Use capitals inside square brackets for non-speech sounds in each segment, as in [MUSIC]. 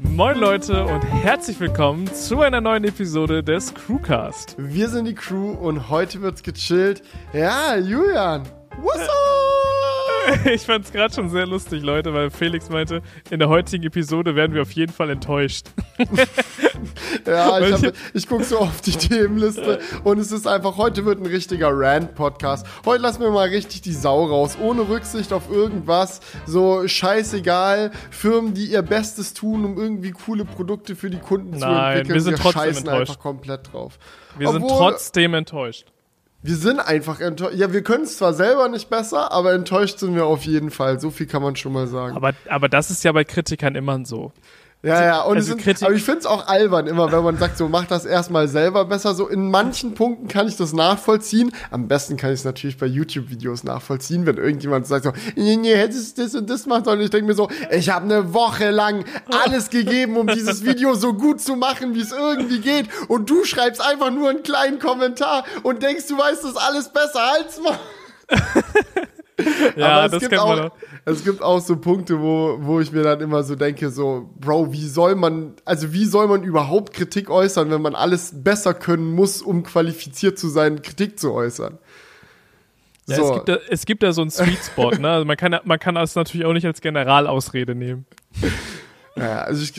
Moin Leute und herzlich willkommen zu einer neuen Episode des Crewcast. Wir sind die Crew und heute wird's gechillt. Ja, Julian, what's up? [LAUGHS] Ich fand's gerade schon sehr lustig, Leute, weil Felix meinte, in der heutigen Episode werden wir auf jeden Fall enttäuscht. [LAUGHS] ja, ich, hab, ich gucke so auf die Themenliste und es ist einfach, heute wird ein richtiger Rant-Podcast. Heute lassen wir mal richtig die Sau raus, ohne Rücksicht auf irgendwas. So scheißegal, Firmen, die ihr Bestes tun, um irgendwie coole Produkte für die Kunden Nein, zu entwickeln. wir sind trotzdem scheißen enttäuscht. einfach komplett drauf. Wir sind Obwohl- trotzdem enttäuscht. Wir sind einfach enttäuscht. Ja, wir können es zwar selber nicht besser, aber enttäuscht sind wir auf jeden Fall. So viel kann man schon mal sagen. Aber, aber das ist ja bei Kritikern immer so. Ja, ja, und Also es sind, aber ich finde es auch albern, immer wenn man sagt, so mach das erstmal selber besser. So in manchen Punkten kann ich das nachvollziehen. Am besten kann ich es natürlich bei YouTube-Videos nachvollziehen, wenn irgendjemand sagt so, nee, nee, hättest du das und das machen sollen. Ich denke mir so, ich habe eine Woche lang alles gegeben, um dieses Video so gut zu machen, wie es irgendwie geht. Und du schreibst einfach nur einen kleinen Kommentar und denkst, du weißt das alles besser als mal. [LAUGHS] Ja, Aber es das gibt auch, es gibt auch so Punkte, wo, wo ich mir dann immer so denke, so, Bro, wie soll man, also wie soll man überhaupt Kritik äußern, wenn man alles besser können muss, um qualifiziert zu sein, Kritik zu äußern? Ja, so. es, gibt da, es gibt da so einen Sweet Spot, ne? Also man kann, man kann das natürlich auch nicht als Generalausrede nehmen. ja, also ich,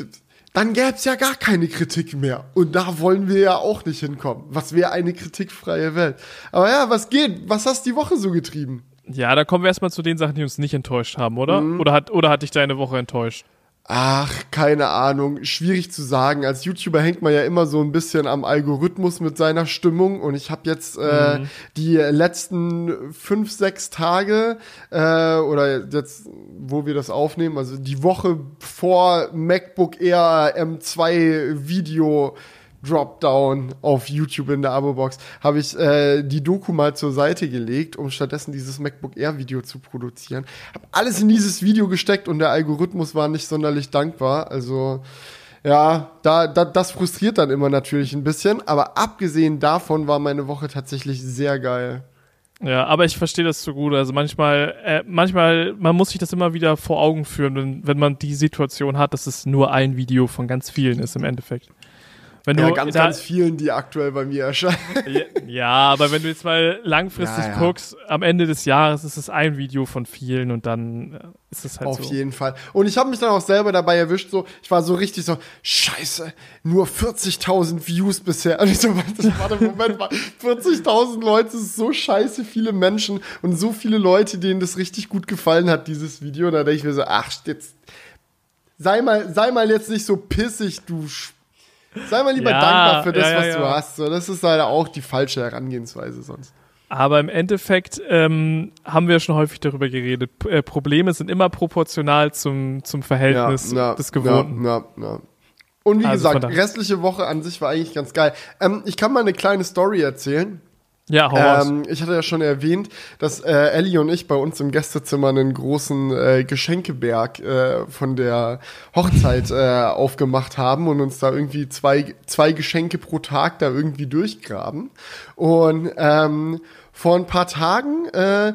dann gäbe es ja gar keine Kritik mehr. Und da wollen wir ja auch nicht hinkommen. Was wäre eine kritikfreie Welt? Aber ja, was geht? Was hast die Woche so getrieben? Ja, da kommen wir erstmal zu den Sachen, die uns nicht enttäuscht haben, oder? Mhm. Oder, hat, oder hat dich deine Woche enttäuscht? Ach, keine Ahnung. Schwierig zu sagen. Als YouTuber hängt man ja immer so ein bisschen am Algorithmus mit seiner Stimmung. Und ich habe jetzt äh, die letzten fünf, sechs Tage äh, oder jetzt, wo wir das aufnehmen, also die Woche vor MacBook Air M2 Video Dropdown auf YouTube in der Abo-Box, habe ich äh, die Doku mal zur Seite gelegt, um stattdessen dieses MacBook Air-Video zu produzieren. Habe alles in dieses Video gesteckt und der Algorithmus war nicht sonderlich dankbar. Also ja, da, da, das frustriert dann immer natürlich ein bisschen. Aber abgesehen davon war meine Woche tatsächlich sehr geil. Ja, aber ich verstehe das so gut. Also manchmal, äh, manchmal, man muss sich das immer wieder vor Augen führen, wenn, wenn man die Situation hat, dass es nur ein Video von ganz vielen ist im Endeffekt. Wenn Ja, du ganz, da, ganz vielen, die aktuell bei mir erscheinen. ja, ja, aber wenn du jetzt mal langfristig Ja, guckst, am Ende des Jahres ist es ein Video von vielen und dann äh, ist es halt Auf so. jeden Fall. Und ich habe mich dann auch selber dabei erwischt, so, ich war so richtig so, scheiße, nur 40.000 Views bisher. Und ich so, warte, Moment mal, 40.000 Leute, das ist so scheiße viele Menschen und so viele Leute, denen das richtig gut gefallen hat, dieses Video. Und da denke ich mir so, ach, jetzt, sei mal, sei mal jetzt nicht so pissig, du, Sch- sei mal lieber Ja, dankbar für das, ja, was du hast. So, das ist leider auch die falsche Herangehensweise sonst. Aber im Endeffekt ähm, haben wir schon häufig darüber geredet. P äh, Probleme sind immer proportional zum, zum Verhältnis des Gewohnten. Ja, ja. Und wie Also gesagt, restliche Woche an sich war eigentlich ganz geil. Ähm, ich kann mal eine kleine Story erzählen. Ja, hau. Ähm, ich hatte ja schon erwähnt, dass äh, Ellie und ich bei uns im Gästezimmer einen großen äh, Geschenkeberg äh, von der Hochzeit äh, aufgemacht haben und uns da irgendwie zwei, zwei Geschenke pro Tag da irgendwie durchgraben. Und ähm, vor ein paar Tagen äh,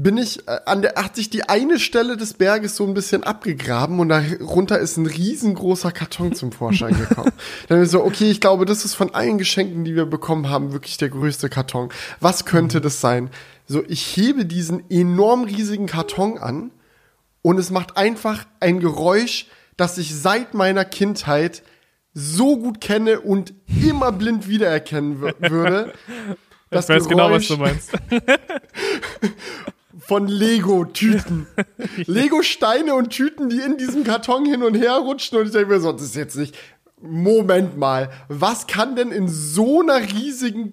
bin ich äh, an der, hat sich die eine Stelle des Berges so ein bisschen abgegraben und darunter ist ein riesengroßer Karton zum Vorschein gekommen. [LAUGHS] Dann ich so, okay, ich glaube, das ist von allen Geschenken, die wir bekommen haben, wirklich der größte Karton. Was könnte das sein? So, ich hebe diesen enorm riesigen Karton an und es macht einfach ein Geräusch, das ich seit meiner Kindheit so gut kenne und immer blind wiedererkennen wür- würde. [LAUGHS] ich weiß genau, was du meinst. [LAUGHS] von Lego-Tüten. [LAUGHS] Lego-Steine und Tüten, die in diesem Karton hin und her rutschen. Und ich denke mir so, das ist jetzt nicht. Moment mal, was kann denn in so einer riesigen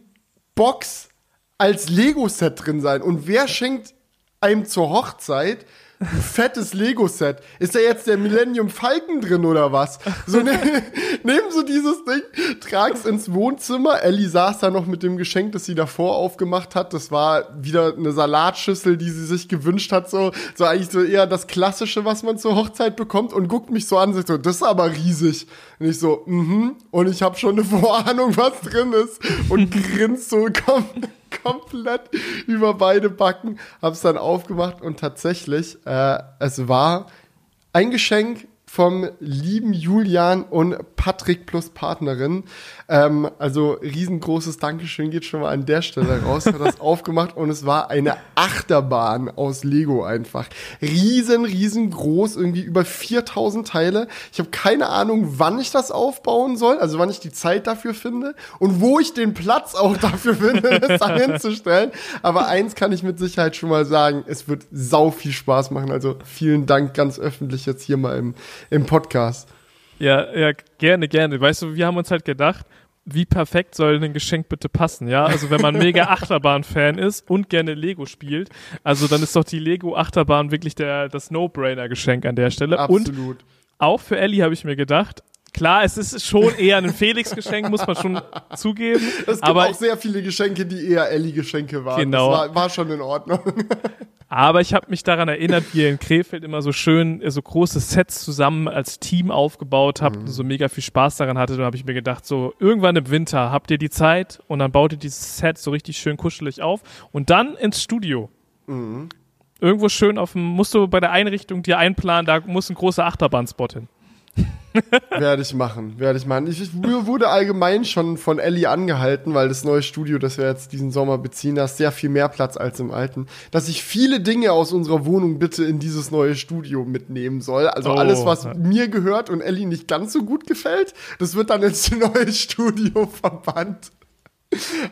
Box als Lego-Set drin sein? Und wer schenkt einem zur Hochzeit fettes Lego-Set? Ist da jetzt der Millennium Falcon drin oder was? So, ne, [LAUGHS] nehmen so dieses Ding, trag's ins Wohnzimmer. Ellie saß da noch mit dem Geschenk, das sie davor aufgemacht hat. Das war wieder eine Salatschüssel, die sie sich gewünscht hat. So, so eigentlich so eher das Klassische, was man zur Hochzeit bekommt. Und guckt mich so an und sagt so, das ist aber riesig. Und ich so, mhm. Und ich habe schon eine Vorahnung, was drin ist. Und grinst so kom komplett über beide Backen. Hab's dann aufgemacht und tatsächlich, äh, es war ein Geschenk vom lieben Julian und Patrick plus Partnerin. Ähm, also riesengroßes Dankeschön geht schon mal an der Stelle raus. Hat das [LAUGHS] aufgemacht und es war eine Achterbahn aus Lego einfach. Riesen, riesengroß, irgendwie über 4000 Teile. Ich habe keine Ahnung, wann ich das aufbauen soll, also wann ich die Zeit dafür finde und wo ich den Platz auch dafür finde, [LAUGHS] das da hinzustellen. Aber eins kann ich mit Sicherheit schon mal sagen, es wird sau viel Spaß machen. Also vielen Dank ganz öffentlich jetzt hier mal im, im Podcast. Ja, ja, gerne, gerne. Weißt du, wir haben uns halt gedacht, wie perfekt soll ein Geschenk bitte passen, ja? Also wenn man mega [LAUGHS] Achterbahn-Fan ist und gerne Lego spielt, also dann ist doch die Lego-Achterbahn wirklich der, das No-Brainer-Geschenk an der Stelle. Absolut. Und auch für Ellie habe ich mir gedacht, klar, es ist schon eher ein Felix-Geschenk, muss man schon zugeben. [LAUGHS] Es gibt aber auch sehr viele Geschenke, die eher Ellie-Geschenke waren. Genau. Das war, war schon in Ordnung. [LAUGHS] Aber ich habe mich daran erinnert, wie ihr in Krefeld immer so schön äh, so große Sets zusammen als Team aufgebaut habt und so mega viel Spaß daran hattet. Da habe ich mir gedacht, so irgendwann im Winter habt ihr die Zeit und dann baut ihr dieses Set so richtig schön kuschelig auf und dann ins Studio. Irgendwo schön auf dem, musst du bei der Einrichtung dir einplanen, da muss ein großer Achterbahnspot hin. [LAUGHS] Werde ich machen, werde ich machen. Ich, ich wurde allgemein schon von Ellie angehalten, weil das neue Studio, das wir jetzt diesen Sommer beziehen, da ist sehr viel mehr Platz als im alten, dass ich viele Dinge aus unserer Wohnung bitte in dieses neue Studio mitnehmen soll. Also Oh. alles, was mir gehört und Ellie nicht ganz so gut gefällt, das wird dann ins [LAUGHS] neue Studio verbannt.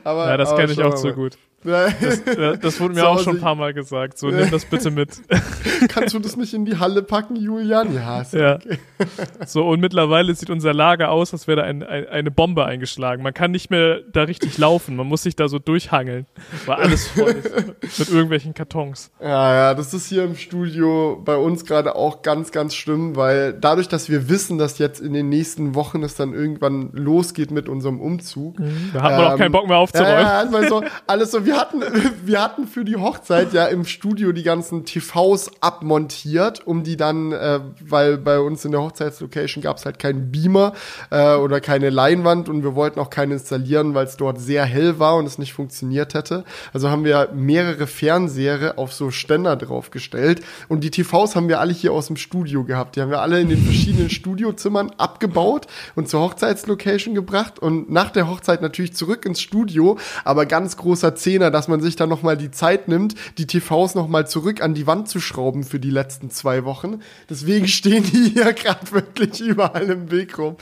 Aber, Ja, das kenne ich auch so gut. Ja, Das, [LAUGHS] das wurde mir Zu auch Hause- schon ein paar Mal gesagt. So, nimm das bitte mit. [LAUGHS] Kannst du das nicht in die Halle packen, Julian? Ja, Ja. okay. [LAUGHS] So, und mittlerweile sieht unser Lager aus, als wäre da ein, ein, eine Bombe eingeschlagen. Man kann nicht mehr da richtig laufen. Man muss sich da so durchhangeln, weil alles voll ist mit irgendwelchen Kartons. Ja, ja, das ist hier im Studio bei uns gerade auch ganz, ganz schlimm, weil dadurch, dass wir wissen, dass jetzt in den nächsten Wochen es dann irgendwann losgeht mit unserem Umzug. Da hat man auch Ähm, keinen Bock mehr Ja, aufzuräumen. ja, also so, alles so. Wir hatten, [LAUGHS] wir hatten für die Hochzeit ja im Studio die ganzen TVs abmontiert, um die dann, äh, weil bei uns in der Hochzeitslocation gab es halt keinen Beamer äh, oder keine Leinwand und wir wollten auch keinen installieren, weil es dort sehr hell war und es nicht funktioniert hätte. Also haben wir mehrere Fernseher auf so Ständer draufgestellt und die TVs haben wir alle hier aus dem Studio gehabt. Die haben wir alle in den verschiedenen Studiozimmern abgebaut und zur Hochzeitslocation gebracht und nach der Hochzeit natürlich zurück ins Studio, aber ganz großer Zehner, dass man sich dann noch mal die Zeit nimmt, die TVs noch mal zurück an die Wand zu schrauben für die letzten zwei Wochen. Deswegen [LAUGHS] stehen die hier gerade wirklich überall im Weg rum.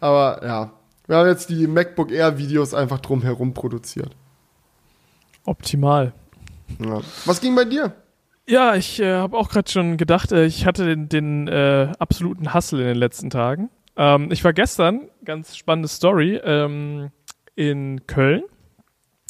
Aber ja, wir haben jetzt die MacBook Air Videos einfach drumherum produziert. Optimal. Ja. Was ging bei dir? Ja, ich äh, habe auch gerade schon gedacht, äh, ich hatte den, den äh, absoluten Hassel in den letzten Tagen. Ähm, ich war gestern, ganz spannende Story, ähm, in Köln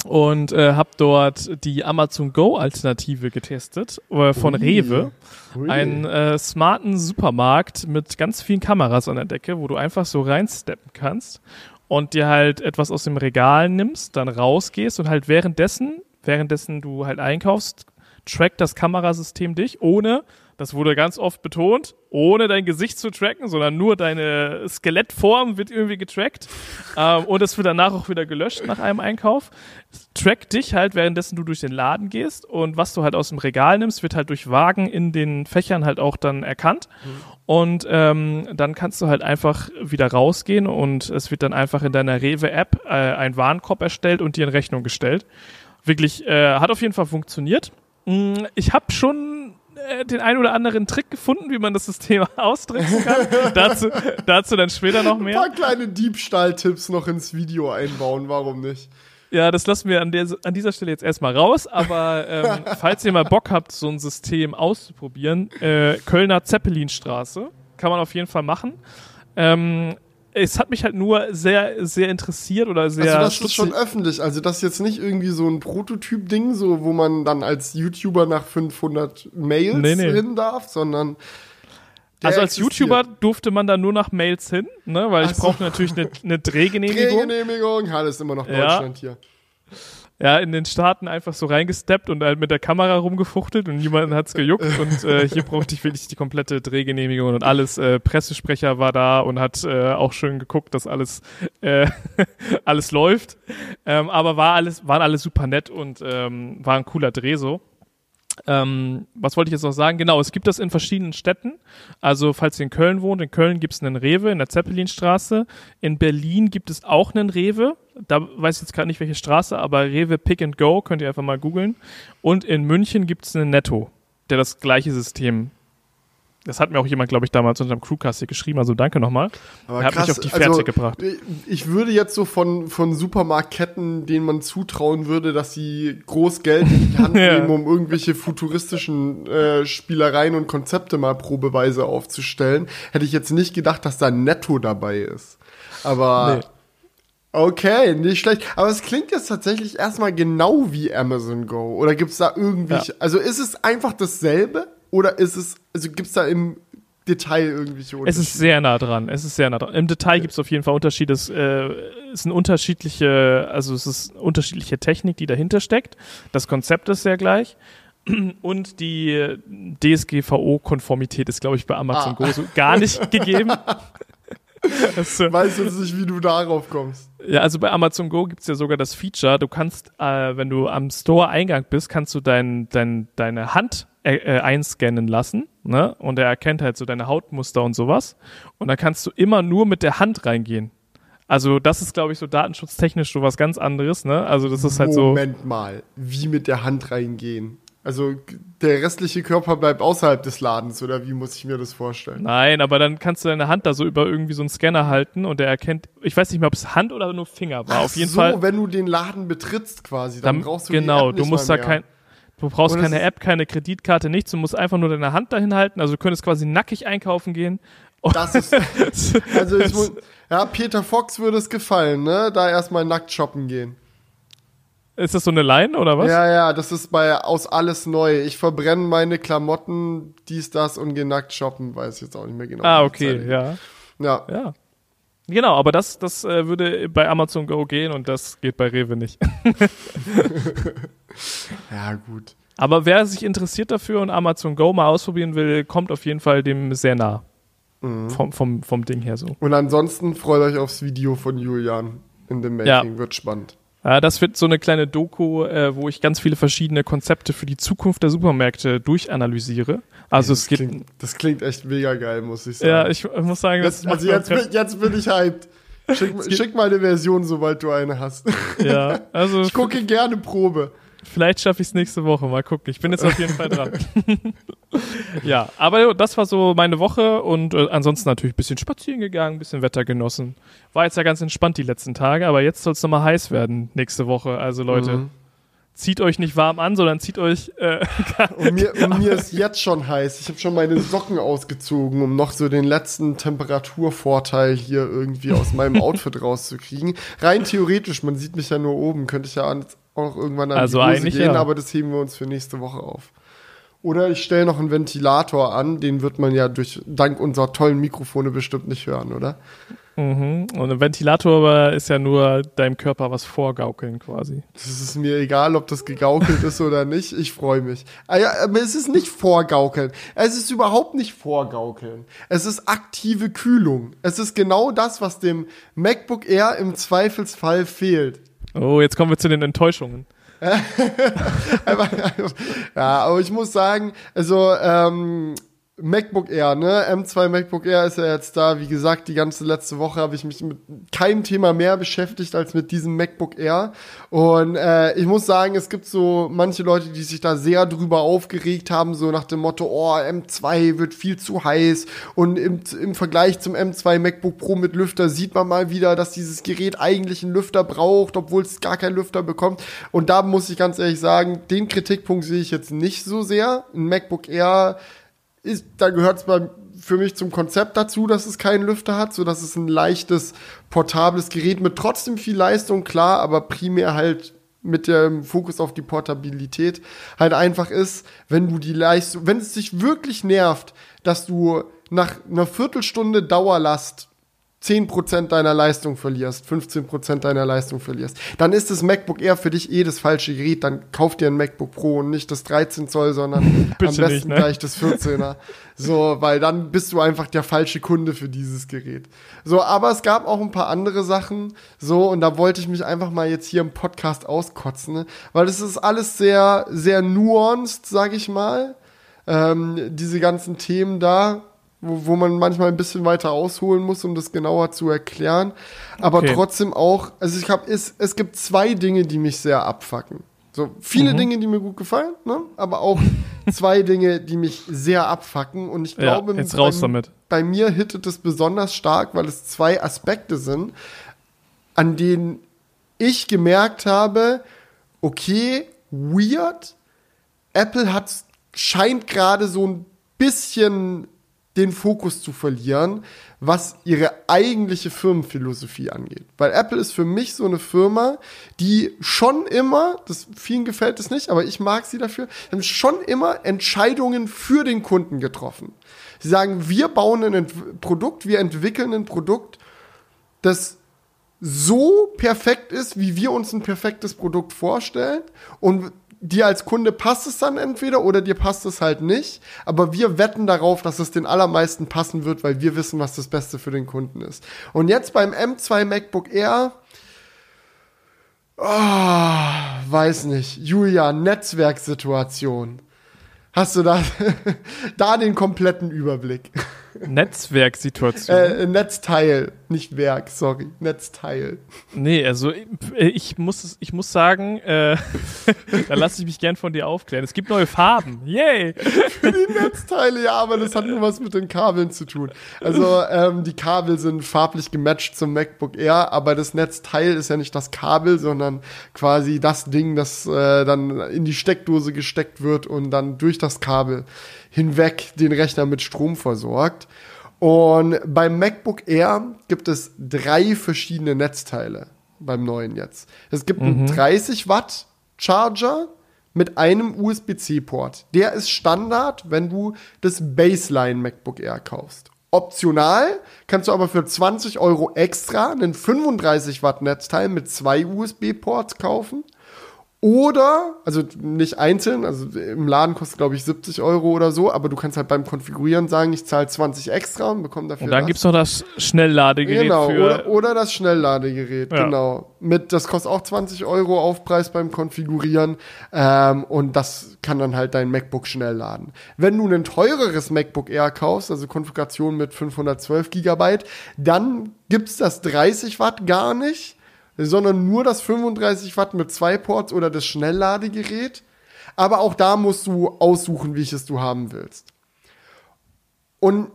und äh, habe dort die Amazon Go Alternative getestet äh, von Ui. Rewe. Ui. Einen äh, smarten Supermarkt mit ganz vielen Kameras an der Decke, wo du einfach so reinsteppen kannst und dir halt etwas aus dem Regal nimmst, dann rausgehst und halt währenddessen, währenddessen du halt einkaufst, trackt das Kamerasystem dich, ohne, das wurde ganz oft betont, ohne dein Gesicht zu tracken, sondern nur deine Skelettform wird irgendwie getrackt [LAUGHS] ähm, und es wird danach auch wieder gelöscht nach einem Einkauf. Es trackt dich halt, währenddessen du durch den Laden gehst und was du halt aus dem Regal nimmst, wird halt durch Wagen in den Fächern halt auch dann erkannt und ähm, dann kannst du halt einfach wieder rausgehen und es wird dann einfach in deiner Rewe-App äh, ein Warenkorb erstellt und dir in Rechnung gestellt. Wirklich, äh, hat auf jeden Fall funktioniert. Mm, Ich habe schon den ein oder anderen Trick gefunden, wie man das System [LAUGHS] austricksen kann. dazu, dazu dann später noch Ein mehr. paar kleine Diebstahltipps noch ins Video einbauen, warum nicht? Ja, das lassen wir an, der, an dieser Stelle jetzt erstmal raus. Aber ähm, [LAUGHS] falls ihr mal Bock habt, so ein System auszuprobieren, äh, Kölner Zeppelinstraße, kann man auf jeden Fall machen. Ähm, es hat mich halt nur sehr, sehr interessiert oder sehr. Also das ist stutzig- schon öffentlich. Also das ist jetzt nicht irgendwie so ein Prototyp-Ding, so wo man dann als YouTuber nach 500 Mails Nee, nee. hin darf, sondern der also als existiert. YouTuber durfte man da nur nach Mails hin, ne? weil ich Ach so. brauchte natürlich eine, eine [LAUGHS] Drehgenehmigung. Drehgenehmigung, ja, ist immer noch Ja. Deutschland hier. Ja, in den Staaten einfach so reingesteppt und halt mit der Kamera rumgefuchtelt und niemanden hat's gejuckt. und äh, hier brauchte ich wirklich die komplette Drehgenehmigung und alles. Äh, Pressesprecher war da und hat äh, auch schön geguckt, dass alles, äh, [LAUGHS] alles läuft. Ähm, aber war alles, waren alles super nett und ähm, war ein cooler Dreh so. Ähm, was wollte ich jetzt noch sagen? Genau, es gibt das in verschiedenen Städten. Also, falls ihr in Köln wohnt, in Köln gibt es einen Rewe in der Zeppelinstraße. In Berlin gibt es auch einen Rewe. Da weiß ich jetzt gerade nicht, welche Straße, aber Rewe Pick and Go könnt ihr einfach mal googeln. Und in München gibt es einen Netto, der das gleiche System das hat mir auch jemand, glaube ich, damals unter dem Crewcast hier geschrieben, also danke nochmal. Er hat krass, mich auf die Fährte also, gebracht. Ich würde jetzt so von, von Supermarktketten, denen man zutrauen würde, dass sie groß Geld in die Hand [LAUGHS] ja. nehmen, um irgendwelche futuristischen äh, Spielereien und Konzepte mal probeweise aufzustellen, hätte ich jetzt nicht gedacht, dass da Netto dabei ist. Aber nee. Okay, nicht schlecht. Aber es klingt jetzt tatsächlich erstmal genau wie Amazon Go. Oder gibt es da irgendwie. Ja. Also ist es einfach dasselbe? Oder ist es, also gibt es da im Detail irgendwelche Unterschiede? Es ist sehr nah dran. Es ist sehr nah dran. Im Detail gibt es auf jeden Fall Unterschiede. Es äh, ist eine unterschiedliche, also es ist unterschiedliche Technik, die dahinter steckt. Das Konzept ist sehr gleich. Und die DSGVO-Konformität ist, glaube ich, bei Amazon ah. Go so gar nicht [LAUGHS] gegeben. Das, äh, Weiß jetzt nicht, wie du darauf kommst. Ja, also bei Amazon Go gibt es ja sogar das Feature, du kannst, äh, wenn du am Store-Eingang bist, kannst du dein, dein, deine Hand äh, äh, einscannen lassen, ne? Und er erkennt halt so deine Hautmuster und sowas. Und dann kannst du immer nur mit der Hand reingehen. Also das ist, glaube ich, so datenschutztechnisch so was ganz anderes, ne? Also das ist halt Moment so. Moment mal, wie mit der Hand reingehen? Also der restliche Körper bleibt außerhalb des Ladens oder wie muss ich mir das vorstellen? Nein, aber dann kannst du deine Hand da so über irgendwie so einen Scanner halten und der erkennt, ich weiß nicht mehr, ob es Hand oder nur Finger war. Ach Auf jeden so, Fall. wenn du den Laden betrittst quasi, dann, dann brauchst du genau, die App du musst da kein Du brauchst keine App, keine Kreditkarte, nichts. Du musst einfach nur deine Hand dahin halten. Also du könntest quasi nackig einkaufen gehen. Das ist, [LAUGHS] also ich muss, ja, Peter Fox würde es gefallen, ne? Da erstmal nackt shoppen gehen. Ist das so eine Line oder was? Ja, ja, das ist bei aus alles neu. Ich verbrenne meine Klamotten, dies, das und gehe nackt shoppen, weiß ich jetzt auch nicht mehr genau. Ah, okay, ja. Ja. Ja. Genau, aber das, das äh, würde bei Amazon Go gehen und das geht bei Rewe nicht. [LAUGHS] [LAUGHS] ja, gut. Aber wer sich interessiert dafür und Amazon Go mal ausprobieren will, kommt auf jeden Fall dem sehr nah. Mhm. Vom, vom, vom Ding her so. Und ansonsten freut euch aufs Video von Julian in dem Making, ja. wird spannend. Ja, das wird so eine kleine Doku, äh, wo ich ganz viele verschiedene Konzepte für die Zukunft der Supermärkte durchanalysiere. Also das es. Klingt, das klingt echt mega geil, muss ich sagen. Ja, ich muss sagen, jetzt, also jetzt, bin, jetzt bin ich hyped. Schick, schick mal eine Version, sobald du eine hast. Ja, also. [LAUGHS] Ich gucke gerne Probe. Vielleicht schaffe ich es nächste Woche. Mal gucken. Ich bin jetzt auf jeden Fall dran. [LAUGHS] ja, aber das war so meine Woche und äh, ansonsten natürlich ein bisschen spazieren gegangen, ein bisschen Wetter genossen. War jetzt ja ganz entspannt die letzten Tage, aber jetzt soll es nochmal heiß werden nächste Woche. Also Leute, mhm. zieht euch nicht warm an, sondern zieht euch. Äh, [LAUGHS] und, mir, und mir ist jetzt schon heiß. Ich habe schon meine Socken ausgezogen, um noch so den letzten Temperaturvorteil hier irgendwie aus meinem [LAUGHS] Outfit rauszukriegen. Rein theoretisch, man sieht mich ja nur oben, könnte ich ja auch irgendwann an also die Hose gehen, ja. aber das heben wir uns für nächste Woche auf. Oder ich stelle noch einen Ventilator an, den wird man ja durch dank unserer tollen Mikrofone bestimmt nicht hören, oder? Mhm. Und ein Ventilator ist ja nur deinem Körper was vorgaukeln quasi. Das ist mir egal, ob das gegaukelt ist oder nicht. Ich freue mich. Ah aber es ist nicht vorgaukeln. Es ist überhaupt nicht vorgaukeln. Es ist aktive Kühlung. Es ist genau das, was dem MacBook Air im Zweifelsfall fehlt. Oh, jetzt kommen wir zu den Enttäuschungen. [LAUGHS] ja, aber ich muss sagen, also ähm, MacBook Air, ne? M2 MacBook Air ist ja jetzt da. Wie gesagt, die ganze letzte Woche habe ich mich mit keinem Thema mehr beschäftigt als mit diesem MacBook Air. Und äh, ich muss sagen, es gibt so manche Leute, die sich da sehr drüber aufgeregt haben, so nach dem Motto, oh, M2 wird viel zu heiß. Und im, im Vergleich zum M2 MacBook Pro mit Lüfter sieht man mal wieder, dass dieses Gerät eigentlich einen Lüfter braucht, obwohl es gar keinen Lüfter bekommt. Und da muss ich ganz ehrlich sagen, den Kritikpunkt sehe ich jetzt nicht so sehr. Ein MacBook Air ist, da gehört es für mich zum Konzept dazu, dass es keinen Lüfter hat, so dass es ein leichtes, portables Gerät mit trotzdem viel Leistung, klar, aber primär halt mit dem Fokus auf die Portabilität halt einfach ist, wenn du die Leistung, wenn es dich wirklich nervt, dass du nach einer Viertelstunde Dauerlast 10% deiner Leistung verlierst, 15% deiner Leistung verlierst, dann ist das MacBook Air für dich eh das falsche Gerät. Dann kauf dir ein MacBook Pro und nicht das 13 Zoll, sondern [LAUGHS] am besten nicht, ne? gleich das 14er. so, weil dann bist du einfach der falsche Kunde für dieses Gerät. So, aber es gab auch ein paar andere Sachen, so, und da wollte ich mich einfach mal jetzt hier im Podcast auskotzen, ne? weil es ist alles sehr, sehr nuanced, sag ich mal. Ähm, diese ganzen Themen da wo, wo man manchmal ein bisschen weiter ausholen muss, um das genauer zu erklären. Aber okay. trotzdem auch, also ich habe, es, es gibt zwei Dinge, die mich sehr abfacken. So viele mhm. Dinge, die mir gut gefallen, ne? aber auch [LAUGHS] zwei Dinge, die mich sehr abfacken. Und ich glaube, ja, jetzt raus bei, damit. bei mir hittet es besonders stark, weil es zwei Aspekte sind, an denen ich gemerkt habe, okay, weird. Apple hat scheint gerade so ein bisschen den Fokus zu verlieren, was ihre eigentliche Firmenphilosophie angeht. Weil Apple ist für mich so eine Firma, die schon immer, das vielen gefällt es nicht, aber ich mag sie dafür, haben schon immer Entscheidungen für den Kunden getroffen. Sie sagen, wir bauen ein Ent Produkt, wir entwickeln ein Produkt, das so perfekt ist, wie wir uns ein perfektes Produkt vorstellen und dir als Kunde passt es dann entweder oder dir passt es halt nicht. Aber wir wetten darauf, dass es den allermeisten passen wird, weil wir wissen, was das Beste für den Kunden ist. Und jetzt beim M2 MacBook Air, oh, weiß nicht, Julia, Netzwerksituation. Hast du da, [LAUGHS] da den kompletten Überblick? Netzwerksituation. Äh, Netzteil, nicht Werk, sorry. Netzteil. Nee, also ich muss, ich muss sagen, äh, [LAUGHS] da lasse ich mich gern von dir aufklären. Es gibt neue Farben. Yay! Für die Netzteile, ja, aber das hat nur was mit den Kabeln zu tun. Also ähm, die Kabel sind farblich gematcht zum MacBook Air, aber das Netzteil ist ja nicht das Kabel, sondern quasi das Ding, das äh, dann in die Steckdose gesteckt wird und dann durch das Kabel hinweg den Rechner mit Strom versorgt. Und beim MacBook Air gibt es drei verschiedene Netzteile beim neuen jetzt. Es gibt mhm. einen 30 Watt Charger mit einem USB-C-Port. Der ist Standard, wenn du das Baseline MacBook Air kaufst. Optional kannst du aber für 20 Euro extra einen 35 Watt Netzteil mit zwei USB-Ports kaufen. Oder, also nicht einzeln, also im Laden kostet, glaube ich, 70 Euro oder so, aber du kannst halt beim Konfigurieren sagen, ich zahle 20 extra und bekomme dafür. Und dann gibt es noch das Schnellladegerät. Genau, oder, oder, das Schnellladegerät, ja. genau. Mit, das kostet auch 20 Euro Aufpreis beim Konfigurieren ähm, und das kann dann halt dein MacBook schnell laden. Wenn du ein teureres MacBook Air kaufst, also Konfiguration mit 512 Gigabyte, dann gibt es das 30 Watt gar nicht sondern nur das 35 Watt mit zwei Ports oder das Schnellladegerät. Aber auch da musst du aussuchen, welches du haben willst. Und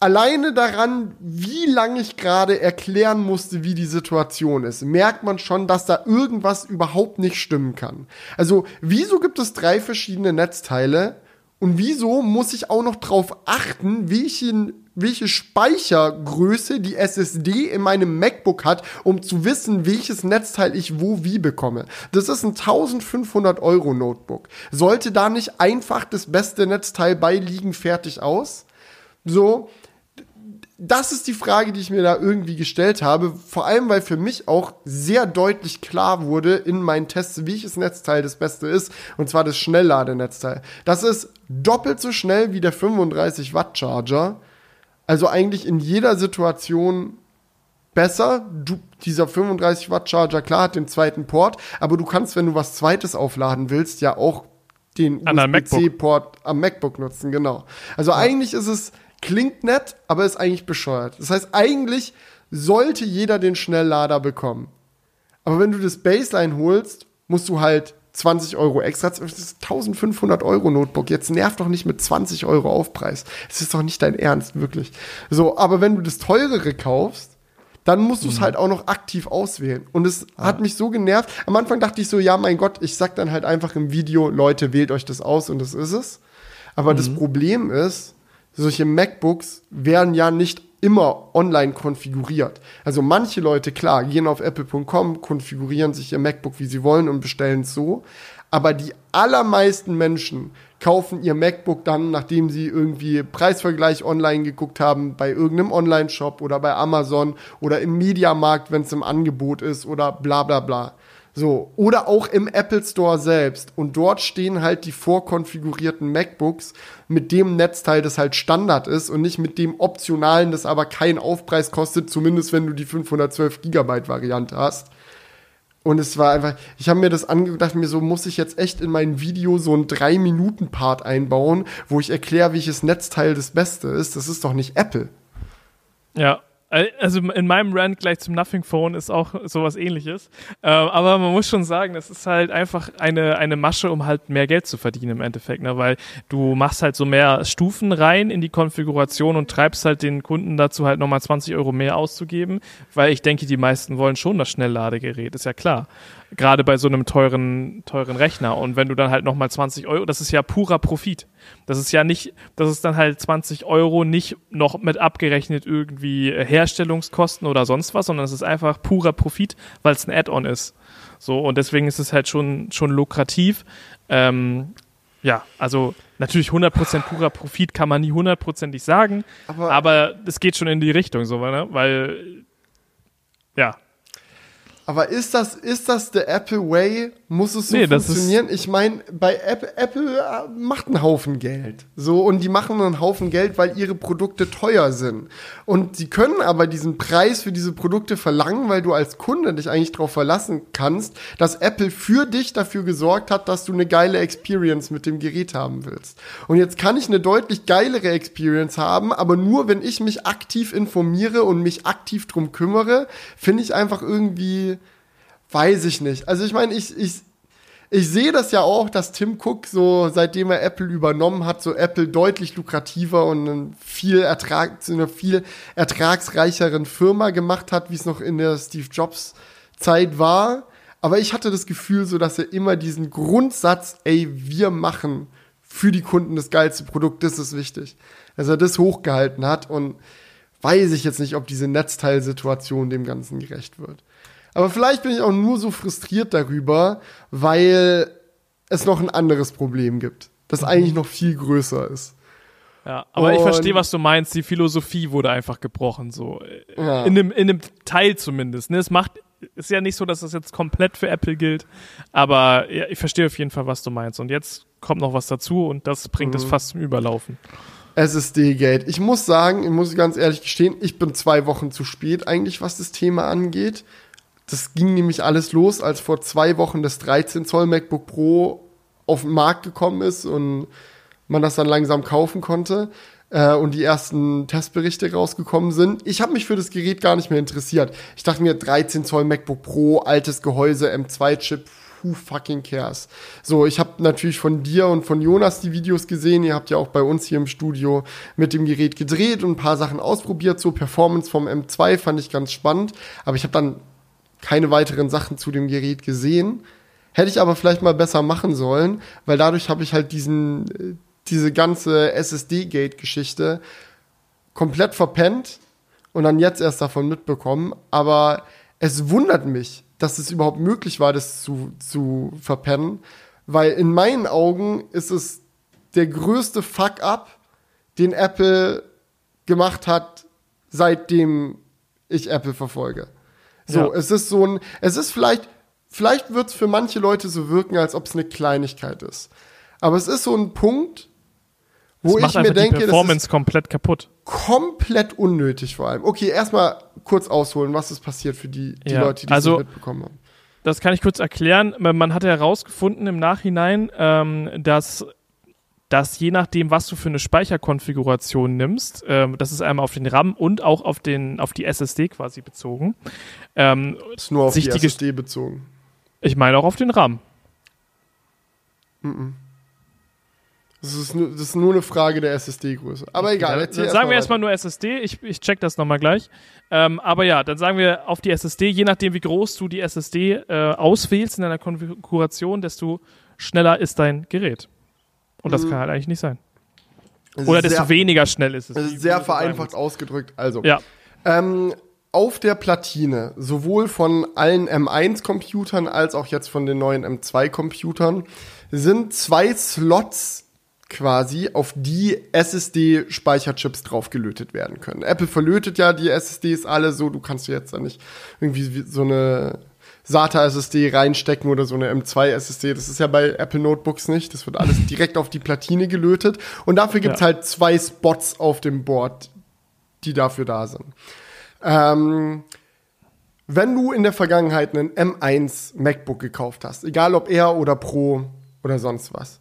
alleine daran, wie lange ich gerade erklären musste, wie die Situation ist, merkt man schon, dass da irgendwas überhaupt nicht stimmen kann. Also, wieso gibt es drei verschiedene Netzteile? Und wieso muss ich auch noch drauf achten, welchen welche Speichergröße die SSD in meinem MacBook hat, um zu wissen, welches Netzteil ich wo wie bekomme. Das ist ein 1500 Euro Notebook. Sollte da nicht einfach das beste Netzteil beiliegen, fertig aus? So, das ist die Frage, die ich mir da irgendwie gestellt habe. Vor allem, weil für mich auch sehr deutlich klar wurde in meinen Tests, welches Netzteil das Beste ist. Und zwar das Schnellladenetzteil. Das ist doppelt so schnell wie der 35 Watt Charger also eigentlich in jeder Situation besser. Du, dieser 35 Watt Charger, klar, hat den zweiten Port, aber du kannst, wenn du was zweites aufladen willst, ja auch den USB-C-Port am MacBook nutzen, genau. Also ja. eigentlich ist es, klingt nett, aber ist eigentlich bescheuert. Das heißt, eigentlich sollte jeder den Schnelllader bekommen. Aber wenn du das Baseline holst, musst du halt 20 Euro extra. Das ist 1500 Euro Notebook. Jetzt nerv doch nicht mit 20 Euro Aufpreis. Das ist doch nicht dein Ernst, wirklich. So, aber wenn du das teurere kaufst, dann musst du es mhm. halt auch noch aktiv auswählen. Und es ah. hat mich so genervt. Am Anfang dachte ich so, ja, mein Gott, ich sag dann halt einfach im Video, Leute, wählt euch das aus und das ist es. Aber mhm. das Problem ist, solche MacBooks werden ja nicht immer online konfiguriert. Also manche Leute, klar, gehen auf apple.com, konfigurieren sich ihr MacBook, wie sie wollen und bestellen es so. Aber die allermeisten Menschen kaufen ihr MacBook dann, nachdem sie irgendwie Preisvergleich online geguckt haben, bei irgendeinem Online-Shop oder bei Amazon oder im Mediamarkt, wenn es im Angebot ist oder bla bla bla. So, oder auch im Apple Store selbst. Und dort stehen halt die vorkonfigurierten MacBooks mit dem Netzteil, das halt Standard ist und nicht mit dem optionalen, das aber keinen Aufpreis kostet, zumindest wenn du die 512 Gigabyte Variante hast. Und es war einfach, ich habe mir das angedacht, mir so muss ich jetzt echt in mein Video so einen 3-Minuten-Part einbauen, wo ich erkläre, welches Netzteil das Beste ist. Das ist doch nicht Apple. Ja, also in meinem Rant gleich zum Nothing Phone ist auch sowas ähnliches. Äh, aber man muss schon sagen, das ist halt einfach eine, eine Masche, um halt mehr Geld zu verdienen im Endeffekt, ne? weil du machst halt so mehr Stufen rein in die Konfiguration und treibst halt den Kunden dazu halt nochmal 20 Euro mehr auszugeben, weil ich denke, die meisten wollen schon das Schnellladegerät, ist ja klar gerade bei so einem teuren, teuren Rechner. Und wenn du dann halt nochmal 20 Euro, das ist ja purer Profit. Das ist ja nicht, das ist dann halt 20 Euro nicht noch mit abgerechnet irgendwie Herstellungskosten oder sonst was, sondern es ist einfach purer Profit, weil es ein Add-on ist. So, und deswegen ist es halt schon, schon lukrativ. Ähm, ja, also natürlich 100% purer Profit kann man nie hundertprozentig sagen, aber, aber es geht schon in die Richtung, so, ne? weil, ja, aber ist das, ist das der Apple Way? Muss es so nee, funktionieren? Ich meine, bei Apple, Apple äh, macht einen Haufen Geld. So, und die machen einen Haufen Geld, weil ihre Produkte teuer sind. Und sie können aber diesen Preis für diese Produkte verlangen, weil du als Kunde dich eigentlich darauf verlassen kannst, dass Apple für dich dafür gesorgt hat, dass du eine geile Experience mit dem Gerät haben willst. Und jetzt kann ich eine deutlich geilere Experience haben, aber nur wenn ich mich aktiv informiere und mich aktiv drum kümmere, finde ich einfach irgendwie Weiß ich nicht. Also ich meine, ich, ich, ich sehe das ja auch, dass Tim Cook so, seitdem er Apple übernommen hat, so Apple deutlich lukrativer und einen viel Ertrag, zu einer viel ertragsreicheren Firma gemacht hat, wie es noch in der Steve Jobs Zeit war. Aber ich hatte das Gefühl so, dass er immer diesen Grundsatz, ey, wir machen für die Kunden das geilste Produkt, das ist wichtig. Dass er das hochgehalten hat und weiß ich jetzt nicht, ob diese Netzteilsituation dem Ganzen gerecht wird. Aber vielleicht bin ich auch nur so frustriert darüber, weil es noch ein anderes Problem gibt, das mhm. eigentlich noch viel größer ist. Ja, aber und ich verstehe, was du meinst. Die Philosophie wurde einfach gebrochen, so. Ja. In, einem, in einem Teil zumindest. Ne? Es macht, ist ja nicht so, dass das jetzt komplett für Apple gilt, aber ja, ich verstehe auf jeden Fall, was du meinst. Und jetzt kommt noch was dazu und das bringt mhm. es fast zum Überlaufen. SSD-Gate. Ich muss sagen, ich muss ganz ehrlich gestehen, ich bin zwei Wochen zu spät eigentlich, was das Thema angeht. Das ging nämlich alles los, als vor zwei Wochen das 13 Zoll MacBook Pro auf den Markt gekommen ist und man das dann langsam kaufen konnte äh, und die ersten Testberichte rausgekommen sind. Ich habe mich für das Gerät gar nicht mehr interessiert. Ich dachte mir, 13 Zoll MacBook Pro, altes Gehäuse, M2-Chip, who fucking cares? So, ich habe natürlich von dir und von Jonas die Videos gesehen. Ihr habt ja auch bei uns hier im Studio mit dem Gerät gedreht und ein paar Sachen ausprobiert. So, Performance vom M2 fand ich ganz spannend. Aber ich habe dann keine weiteren Sachen zu dem Gerät gesehen. Hätte ich aber vielleicht mal besser machen sollen, weil dadurch habe ich halt diesen, äh, diese ganze SSD-Gate-Geschichte komplett verpennt und dann jetzt erst davon mitbekommen. Aber es wundert mich, dass es überhaupt möglich war, das zu, zu verpennen, weil in meinen Augen ist es der größte Fuck-up, den Apple gemacht hat, seitdem ich Apple verfolge. So, ja. es ist so ein, es ist vielleicht, vielleicht wird es für manche Leute so wirken, als ob es eine Kleinigkeit ist. Aber es ist so ein Punkt, wo das ich mir denke, die Performance das ist komplett kaputt. Komplett unnötig vor allem. Okay, erstmal kurz ausholen, was ist passiert für die, die ja. Leute, die also, das mitbekommen haben. Das kann ich kurz erklären. Man hat herausgefunden im Nachhinein, ähm, dass dass je nachdem, was du für eine Speicherkonfiguration nimmst, ähm, das ist einmal auf den RAM und auch auf, den, auf die SSD quasi bezogen. Ähm, ist nur auf die SSD die bezogen. Ich meine auch auf den RAM. -mm. Das ist, nur, das ist nur eine Frage der SSD-Größe. Aber okay, egal. Dann, dann sagen wir erstmal nur SSD. Ich, ich check das nochmal gleich. Ähm, aber ja, dann sagen wir auf die SSD, je nachdem, wie groß du die SSD äh, auswählst in deiner Konfiguration, desto schneller ist dein Gerät. Und das mhm. kann halt eigentlich nicht sein. Oder desto sehr, weniger schnell ist es. Sehr vereinfacht ausgedrückt. Also, ja. Ähm, auf der Platine, sowohl von allen M1-Computern als auch jetzt von den neuen M2-Computern, sind zwei Slots quasi, auf die SSD-Speicherchips draufgelötet werden können. Apple verlötet ja die SSDs alle so, du kannst jetzt da nicht irgendwie so eine SATA-SSD reinstecken oder so eine M2-SSD. Das ist ja bei Apple Notebooks nicht. Das wird alles direkt auf die Platine gelötet. Und dafür gibt's ja. halt zwei Spots auf dem Board, die dafür da sind. Ähm, wenn du in der Vergangenheit einen M1 MacBook gekauft hast, egal ob Air oder Pro oder sonst was,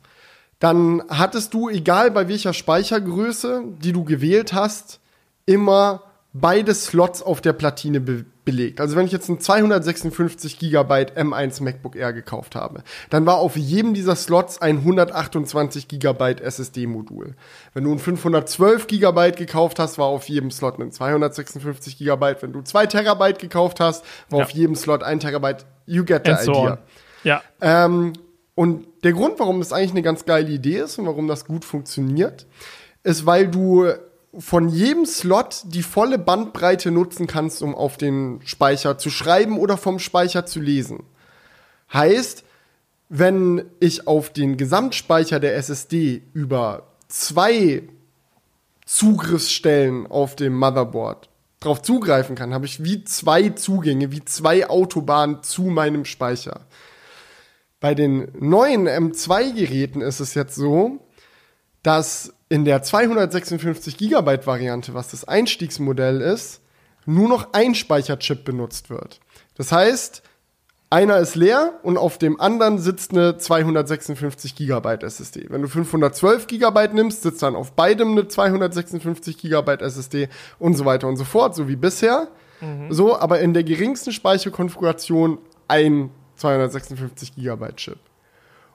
dann hattest du, egal bei welcher Speichergröße, die du gewählt hast, immer beide Slots auf der Platine be belegt. Also wenn ich jetzt ein 256 Gigabyte M1 MacBook Air gekauft habe, dann war auf jedem dieser Slots ein 128 Gigabyte SSD-Modul. Wenn du ein 512 Gigabyte gekauft hast, war auf jedem Slot ein 256 Gigabyte. Wenn du 2 Terabyte gekauft hast, war ja. auf jedem Slot ein Terabyte. You get the And idea. So ja. Ähm, und der Grund, warum das eigentlich eine ganz geile Idee ist und warum das gut funktioniert, ist, weil du von jedem Slot die volle Bandbreite nutzen kannst, um auf den Speicher zu schreiben oder vom Speicher zu lesen. Heißt, wenn ich auf den Gesamtspeicher der SSD über zwei Zugriffsstellen auf dem Motherboard drauf zugreifen kann, habe ich wie zwei Zugänge, wie zwei Autobahnen zu meinem Speicher. Bei den neuen M2-Geräten ist es jetzt so, dass in der 256 Gigabyte Variante, was das Einstiegsmodell ist, nur noch ein Speicherchip benutzt wird. Das heißt, einer ist leer und auf dem anderen sitzt eine 256 Gigabyte SSD. Wenn du 512 Gigabyte nimmst, sitzt dann auf beidem eine 256 Gigabyte SSD und so weiter und so fort, so wie bisher. Mhm. So, aber in der geringsten Speicherkonfiguration ein 256 Gigabyte Chip.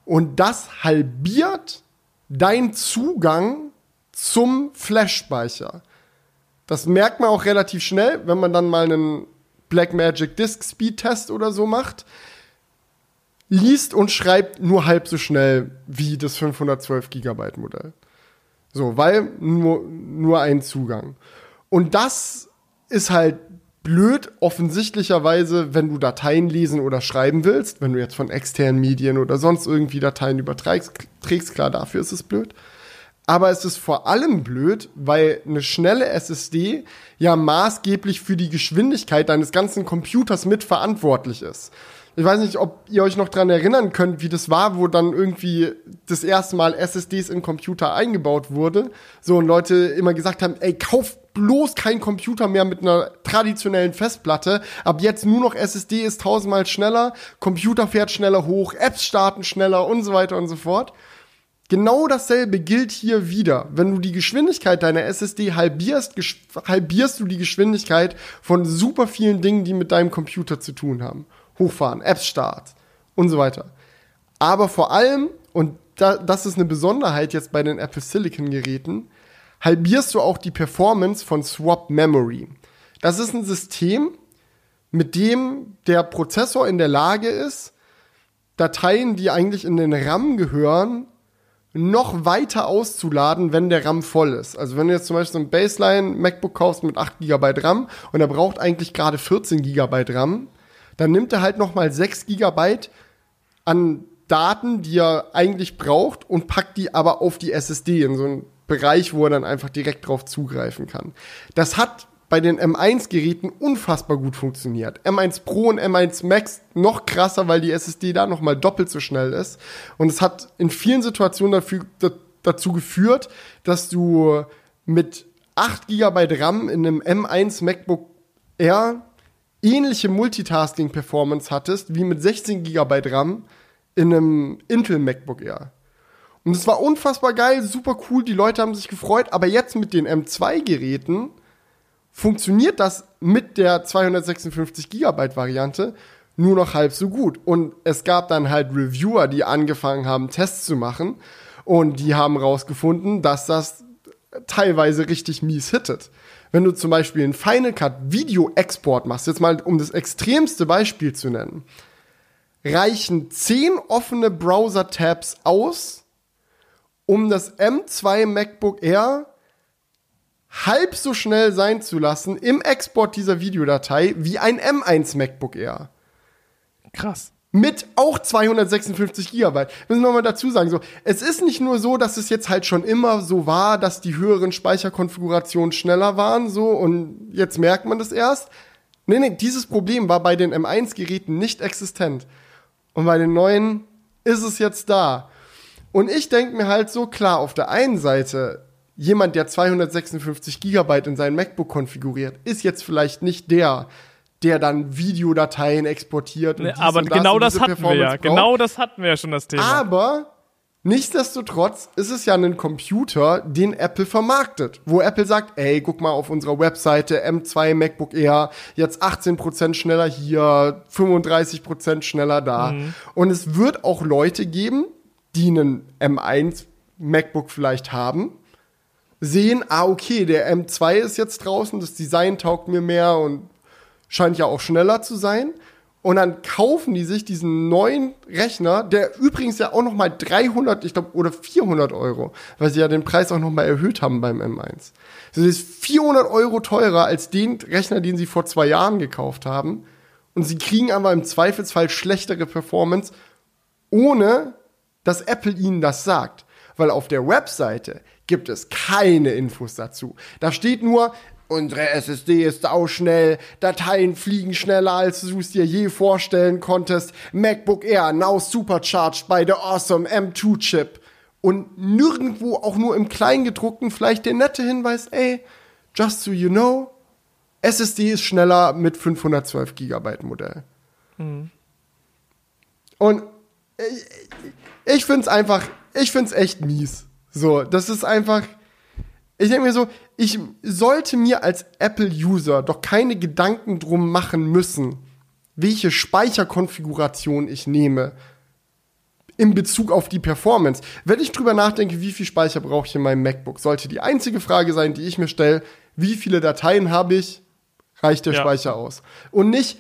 Und das halbiert dein Zugang zum Flash-Speicher. Das merkt man auch relativ schnell, wenn man dann mal einen Blackmagic Disk Speed Test oder so macht. Liest und schreibt nur halb so schnell wie das 512 Gigabyte Modell. So, weil nur, nur ein Zugang. Und das ist halt blöd, offensichtlicherweise, wenn du Dateien lesen oder schreiben willst, wenn du jetzt von externen Medien oder sonst irgendwie Dateien überträgst, trägst, klar, dafür ist es blöd. Aber es ist vor allem blöd, weil eine schnelle SSD ja maßgeblich für die Geschwindigkeit deines ganzen Computers mitverantwortlich ist. Ich weiß nicht, ob ihr euch noch dran erinnern könnt, wie das war, wo dann irgendwie das erste Mal SSDs in Computer eingebaut wurde. So und Leute immer gesagt haben, ey, kauf bloß kein Computer mehr mit einer traditionellen Festplatte. Ab jetzt nur noch SSD ist tausendmal schneller, Computer fährt schneller hoch, Apps starten schneller und so weiter und so fort. Genau dasselbe gilt hier wieder. Wenn du die Geschwindigkeit deiner SSD halbierst, halbierst du die Geschwindigkeit von super vielen Dingen, die mit deinem Computer zu tun haben hochfahren, Apps Start und so weiter. Aber vor allem, und da, das ist eine Besonderheit jetzt bei den Apple Silicon Geräten, halbierst du auch die Performance von Swap Memory. Das ist ein System, mit dem der Prozessor in der Lage ist, Dateien, die eigentlich in den RAM gehören, noch weiter auszuladen, wenn der RAM voll ist. Also wenn du jetzt zum Beispiel so ein Baseline MacBook kaufst mit 8 GB RAM und er braucht eigentlich gerade 14 GB RAM, dann nimmt er halt noch mal 6 Gigabyte an Daten, die er eigentlich braucht und packt die aber auf die SSD in so einen Bereich, wo er dann einfach direkt drauf zugreifen kann. Das hat bei den M1-Geräten unfassbar gut funktioniert. M1 Pro und M1 Max noch krasser, weil die SSD da noch mal doppelt so schnell ist. Und es hat in vielen Situationen dafür, dazu geführt, dass du mit 8 GB RAM in einem M1 MacBook Air ähnliche Multitasking-Performance hattest wie mit 16 GB RAM in einem Intel MacBook Air. Und es war unfassbar geil, super cool, die Leute haben sich gefreut, aber jetzt mit den M2-Geräten funktioniert das mit der 256 GB Variante nur noch halb so gut. Und es gab dann halt Reviewer, die angefangen haben, Tests zu machen und die haben rausgefunden, dass das teilweise richtig mies hittet wenn du zum Beispiel einen Final Cut Video-Export machst, jetzt mal um das extremste Beispiel zu nennen, reichen zehn offene Browser-Tabs aus, um das M2 MacBook Air halb so schnell sein zu lassen im Export dieser Videodatei wie ein M1 MacBook Air. Krass. mit auch 256 Gigabyte. Müssen wir mal dazu sagen, so, es ist nicht nur so, dass es jetzt halt schon immer so war, dass die höheren Speicherkonfigurationen schneller waren, so, und jetzt merkt man das erst. Nee, nee, dieses Problem war bei den M1-Geräten nicht existent. Und bei den neuen ist es jetzt da. Und ich denke mir halt so, klar, auf der einen Seite, jemand, der 256 Gigabyte in seinem MacBook konfiguriert, ist jetzt vielleicht nicht der, der dann Videodateien exportiert. Nee, aber genau das, das hatten wir ja. Braucht. Genau das hatten wir ja schon das Thema. Aber nichtsdestotrotz ist es ja ein Computer, den Apple vermarktet, wo Apple sagt, ey, guck mal auf unserer Webseite M2 MacBook Air, jetzt 18% schneller hier, 35% schneller da. Mhm. Und es wird auch Leute geben, die einen M1 MacBook vielleicht haben, sehen, ah, okay, der M2 ist jetzt draußen, das Design taugt mir mehr und scheint ja auch schneller zu sein. Und dann kaufen die sich diesen neuen Rechner, der übrigens ja auch noch mal 300, ich glaube, oder 400 Euro, weil sie ja den Preis auch noch mal erhöht haben beim M1. Also das ist 400 Euro teurer als den Rechner, den sie vor zwei Jahren gekauft haben. Und sie kriegen aber im Zweifelsfall schlechtere Performance, ohne dass Apple ihnen das sagt. Weil auf der Webseite gibt es keine Infos dazu. Da steht nur, Unsere SSD ist sauschnell, Dateien fliegen schneller, als du es dir je vorstellen konntest. MacBook Air now supercharged by the awesome M2 Chip. Und nirgendwo, auch nur im Kleingedruckten, vielleicht der nette Hinweis, ey, just so you know, SSD ist schneller mit 512 GB Modell. Mhm. Und ich, ich find's einfach, ich find's echt mies. So, das ist einfach, ich denke mir so, ich sollte mir als Apple-User doch keine Gedanken drum machen müssen, welche Speicherkonfiguration ich nehme in Bezug auf die Performance. Wenn ich drüber nachdenke, wie viel Speicher brauche ich in meinem MacBook, sollte die einzige Frage sein, die ich mir stelle, wie viele Dateien habe ich, reicht der ja. Speicher aus. Und nicht,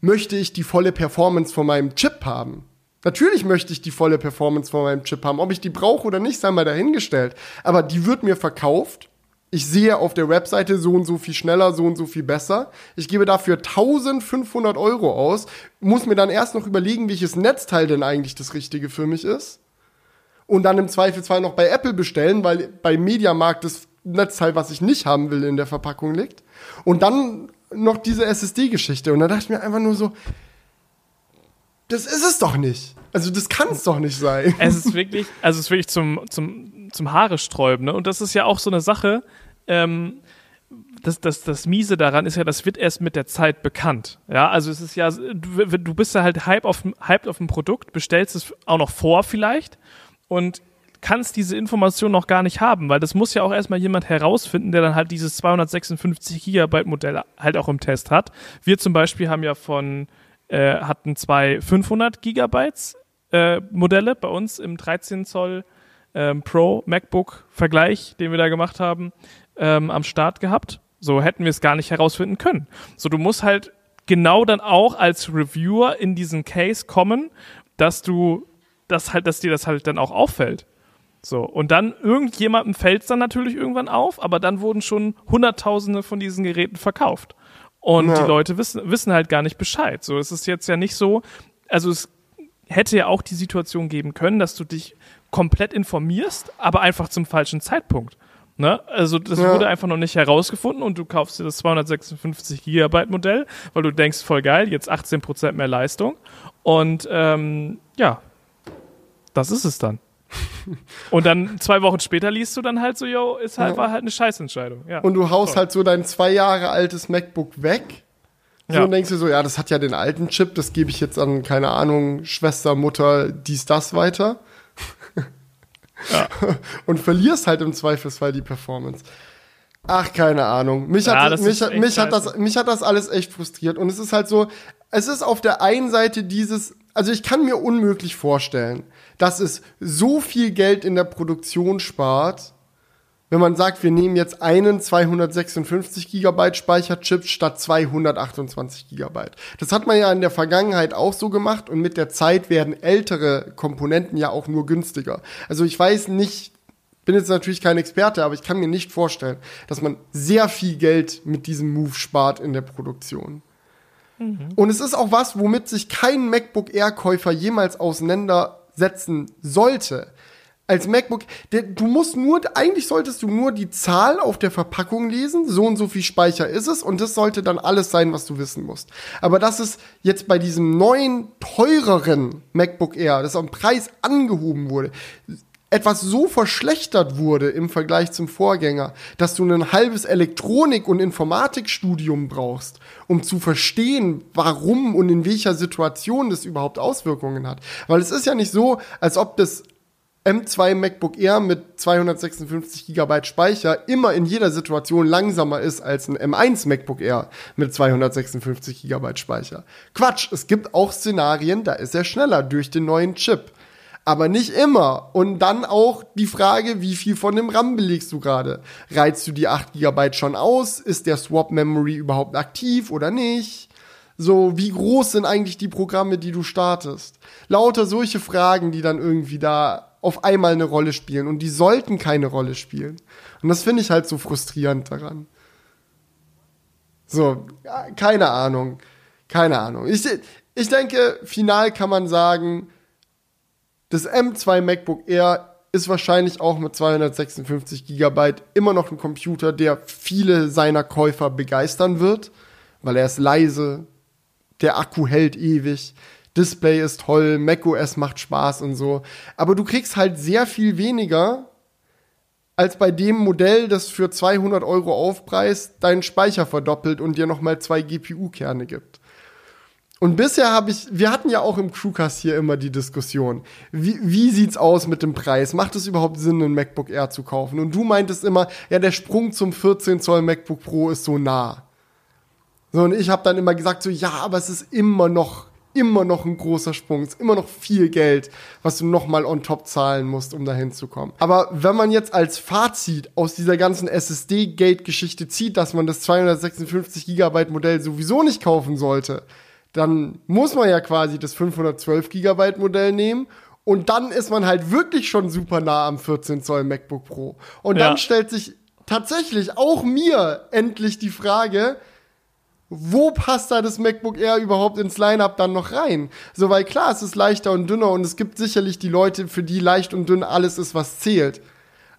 möchte ich die volle Performance von meinem Chip haben. Natürlich möchte ich die volle Performance von meinem Chip haben. Ob ich die brauche oder nicht, sei mal dahingestellt. Aber die wird mir verkauft. Ich sehe auf der Webseite so und so viel schneller, so und so viel besser. Ich gebe dafür 1500 Euro aus, muss mir dann erst noch überlegen, welches Netzteil denn eigentlich das Richtige für mich ist. Und dann im Zweifelsfall noch bei Apple bestellen, weil bei Mediamarkt das Netzteil, was ich nicht haben will, in der Verpackung liegt. Und dann noch diese SSD-Geschichte. Und da dachte ich mir einfach nur so, das ist es doch nicht. Also das kann es doch nicht sein. Es ist wirklich, also es ist wirklich zum, zum, zum Haare sträuben. Ne? Und das ist ja auch so eine Sache, ähm, das, das, das Miese daran ist ja, das wird erst mit der Zeit bekannt. Ja, also es ist ja, du, du bist ja halt hype auf, hyped auf ein Produkt, bestellst es auch noch vor vielleicht und kannst diese Information noch gar nicht haben, weil das muss ja auch erstmal jemand herausfinden, der dann halt dieses 256 Gigabyte Modell halt auch im Test hat. Wir zum Beispiel haben ja von äh, hatten zwei 500 Gigabytes äh, Modelle bei uns im 13 Zoll ähm, Pro MacBook Vergleich, den wir da gemacht haben, ähm, am Start gehabt. So hätten wir es gar nicht herausfinden können. So, du musst halt genau dann auch als Reviewer in diesen Case kommen, dass du das halt, dass dir das halt dann auch auffällt. So, und dann irgendjemandem fällt es dann natürlich irgendwann auf, aber dann wurden schon Hunderttausende von diesen Geräten verkauft. Und ja. die Leute wissen, wissen halt gar nicht Bescheid. So, es ist jetzt ja nicht so, also es hätte ja auch die Situation geben können, dass du dich komplett informierst, aber einfach zum falschen Zeitpunkt. Ne? Also das ja. wurde einfach noch nicht herausgefunden und du kaufst dir das 256 Gigabyte Modell, weil du denkst, voll geil, jetzt 18% mehr Leistung. Und ähm, ja, das ist es dann. [LAUGHS] Und dann zwei Wochen später liest du dann halt so, yo, ist halt, ja. war halt eine Scheißentscheidung. Ja. Und du haust Voll. halt so dein zwei Jahre altes MacBook weg. So ja. und denkst du so, ja, das hat ja den alten Chip, das gebe ich jetzt an, keine Ahnung, Schwester, Mutter, dies, das weiter. Ja. [LAUGHS] und verlierst halt im Zweifelsfall die Performance. Ach, keine Ahnung. Mich, ja, hat, mich, mich, hat das, mich hat das alles echt frustriert. Und es ist halt so, es ist auf der einen Seite dieses, also ich kann mir unmöglich vorstellen, dass es so viel Geld in der Produktion spart, wenn man sagt, wir nehmen jetzt einen 256 Gigabyte Speicherchip statt 228 Gigabyte. Das hat man ja in der Vergangenheit auch so gemacht und mit der Zeit werden ältere Komponenten ja auch nur günstiger. Also ich weiß nicht, bin jetzt natürlich kein Experte, aber ich kann mir nicht vorstellen, dass man sehr viel Geld mit diesem Move spart in der Produktion. Und es ist auch was, womit sich kein MacBook Air-Käufer jemals auseinandersetzen sollte. Als MacBook, du musst nur, eigentlich solltest du nur die Zahl auf der Verpackung lesen, so und so viel Speicher ist es, und das sollte dann alles sein, was du wissen musst. Aber dass es jetzt bei diesem neuen, teureren MacBook Air, das am Preis angehoben wurde, etwas so verschlechtert wurde im Vergleich zum Vorgänger, dass du ein halbes Elektronik- und Informatikstudium brauchst, um zu verstehen, warum und in welcher Situation das überhaupt Auswirkungen hat. Weil es ist ja nicht so, als ob das M2 MacBook Air mit 256 GB Speicher immer in jeder Situation langsamer ist als ein M1 MacBook Air mit 256 GB Speicher. Quatsch, es gibt auch Szenarien, da ist er schneller durch den neuen Chip aber nicht immer. Und dann auch die Frage, wie viel von dem RAM belegst du gerade? Reizt du die 8 GB schon aus? Ist der Swap Memory überhaupt aktiv oder nicht? So, wie groß sind eigentlich die Programme, die du startest? Lauter solche Fragen, die dann irgendwie da auf einmal eine Rolle spielen und die sollten keine Rolle spielen. Und das finde ich halt so frustrierend daran. So, keine Ahnung. Keine Ahnung. Ich, ich denke, final kann man sagen, das M2 MacBook Air ist wahrscheinlich auch mit 256 GB immer noch ein Computer, der viele seiner Käufer begeistern wird, weil er ist leise, der Akku hält ewig, Display ist toll, macOS macht Spaß und so. Aber du kriegst halt sehr viel weniger als bei dem Modell, das für 200 Euro Aufpreis deinen Speicher verdoppelt und dir nochmal zwei GPU-Kerne gibt. Und bisher habe ich, wir hatten ja auch im Crewcast hier immer die Diskussion, wie, wie sieht's aus mit dem Preis? Macht es überhaupt Sinn, ein MacBook Air zu kaufen? Und du meintest immer, ja, der Sprung zum 14 Zoll MacBook Pro ist so nah. So, und ich habe dann immer gesagt, so, ja, aber es ist immer noch, immer noch ein großer Sprung. Es ist immer noch viel Geld, was du nochmal on top zahlen musst, um dahin zu kommen. Aber wenn man jetzt als Fazit aus dieser ganzen SSD-Gate-Geschichte zieht, dass man das 256 Gigabyte Modell sowieso nicht kaufen sollte, dann muss man ja quasi das 512 Gigabyte Modell nehmen und dann ist man halt wirklich schon super nah am 14 Zoll MacBook Pro. Und ja. dann stellt sich tatsächlich auch mir endlich die Frage, wo passt da das MacBook Air überhaupt ins Lineup dann noch rein? So, weil klar, es ist leichter und dünner und es gibt sicherlich die Leute, für die leicht und dünn alles ist, was zählt.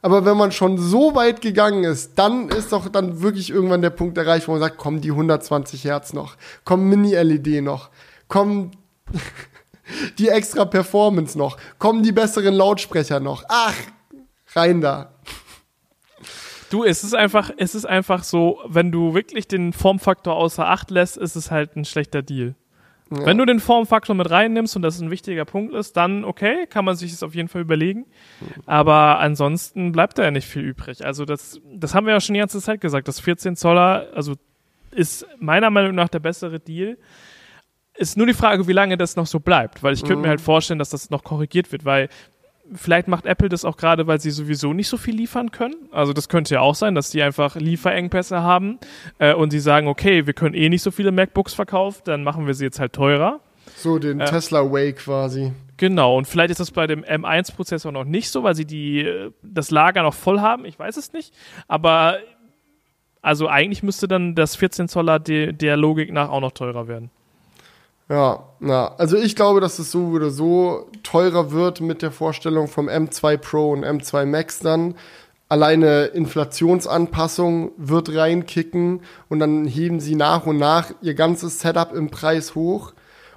Aber wenn man schon so weit gegangen ist, dann ist doch dann wirklich irgendwann der Punkt erreicht, wo man sagt, komm, die 120 Hertz noch, komm, Mini-LED noch, komm, [LAUGHS] die extra Performance noch, kommen die besseren Lautsprecher noch. Ach, rein da. Du, es ist einfach, es ist einfach so, wenn du wirklich den Formfaktor außer Acht lässt, ist es halt ein schlechter Deal. Ja. Wenn du den Formfaktor mit reinnimmst und das ein wichtiger Punkt ist, dann okay, kann man sich das auf jeden Fall überlegen. Aber ansonsten bleibt da ja nicht viel übrig. Also das, das haben wir ja schon die ganze Zeit gesagt. Das 14 Zoller, also ist meiner Meinung nach der bessere Deal. Ist nur die Frage, wie lange das noch so bleibt, weil ich könnte mhm. mir halt vorstellen, dass das noch korrigiert wird, weil vielleicht macht Apple das auch gerade, weil sie sowieso nicht so viel liefern können. Also das könnte ja auch sein, dass die einfach Lieferengpässe haben äh, und sie sagen, okay, wir können eh nicht so viele MacBooks verkaufen, dann machen wir sie jetzt halt teurer. So den äh, Tesla Way quasi. Genau, und vielleicht ist das bei dem M1-Prozessor noch nicht so, weil sie die, äh, das Lager noch voll haben, ich weiß es nicht. Aber also eigentlich müsste dann das 14 Zoller de der Logik nach auch noch teurer werden. Ja, na, also ich glaube, dass es so oder so teurer wird mit der Vorstellung vom M2 Pro und M2 Max dann. Alleine Inflationsanpassung wird reinkicken und dann heben sie nach und nach ihr ganzes Setup im Preis hoch.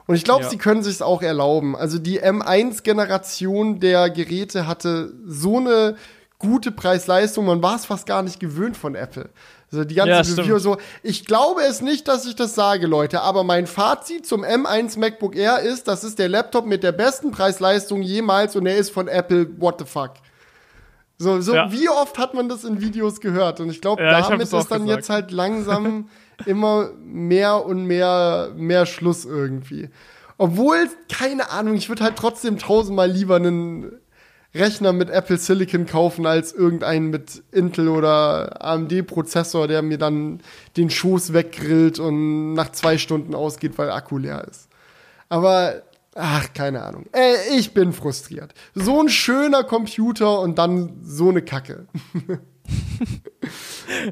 Und ich glaube, ja. sie können sich auch erlauben. Also die M1-Generation der Geräte hatte so eine gute Preis-Leistung, man war es fast gar nicht gewöhnt von Apple. Also die ganze ja, Review so. Ich glaube es nicht, dass ich das sage, Leute, aber mein Fazit zum M1 MacBook Air ist, das ist der Laptop mit der besten Preis-Leistung jemals und er ist von Apple. What the fuck? So, so ja. wie oft hat man das in Videos gehört? Und ich glaube, ja, damit ist dann gesagt. jetzt halt langsam [LAUGHS] immer mehr und mehr, mehr Schluss irgendwie. Obwohl, keine Ahnung, ich würde halt trotzdem tausendmal lieber einen Rechner mit Apple Silicon kaufen als irgendeinen mit Intel oder AMD-Prozessor, der mir dann den Schoß weggrillt und nach zwei Stunden ausgeht, weil Akku leer ist. Aber, ach, keine Ahnung. Äh, ich bin frustriert. So ein schöner Computer und dann so eine Kacke. [LAUGHS]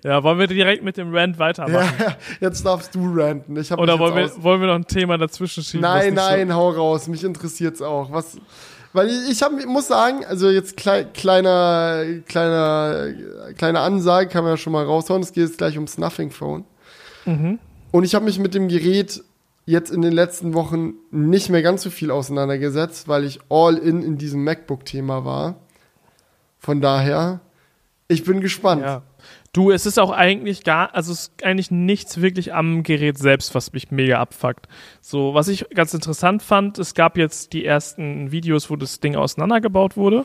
ja, wollen wir direkt mit dem Rant weitermachen? Ja, jetzt darfst du ranten. Ich Oder wollen wir, wollen wir noch ein Thema dazwischen schieben? Nein, nein, hau raus. Mich interessiert's auch. Was, weil ich, ich hab, muss sagen, also jetzt klei kleiner, kleiner, kleine Ansage kann man ja schon mal raushauen. Es geht jetzt gleich ums Nothing Phone. Mhm. Und ich habe mich mit dem Gerät jetzt in den letzten Wochen nicht mehr ganz so viel auseinandergesetzt, weil ich all in in diesem MacBook-Thema war. Von daher, ich bin gespannt. Ja. Du, es ist auch eigentlich gar, also es ist eigentlich nichts wirklich am Gerät selbst, was mich mega abfuckt. So, was ich ganz interessant fand, es gab jetzt die ersten Videos, wo das Ding auseinandergebaut wurde.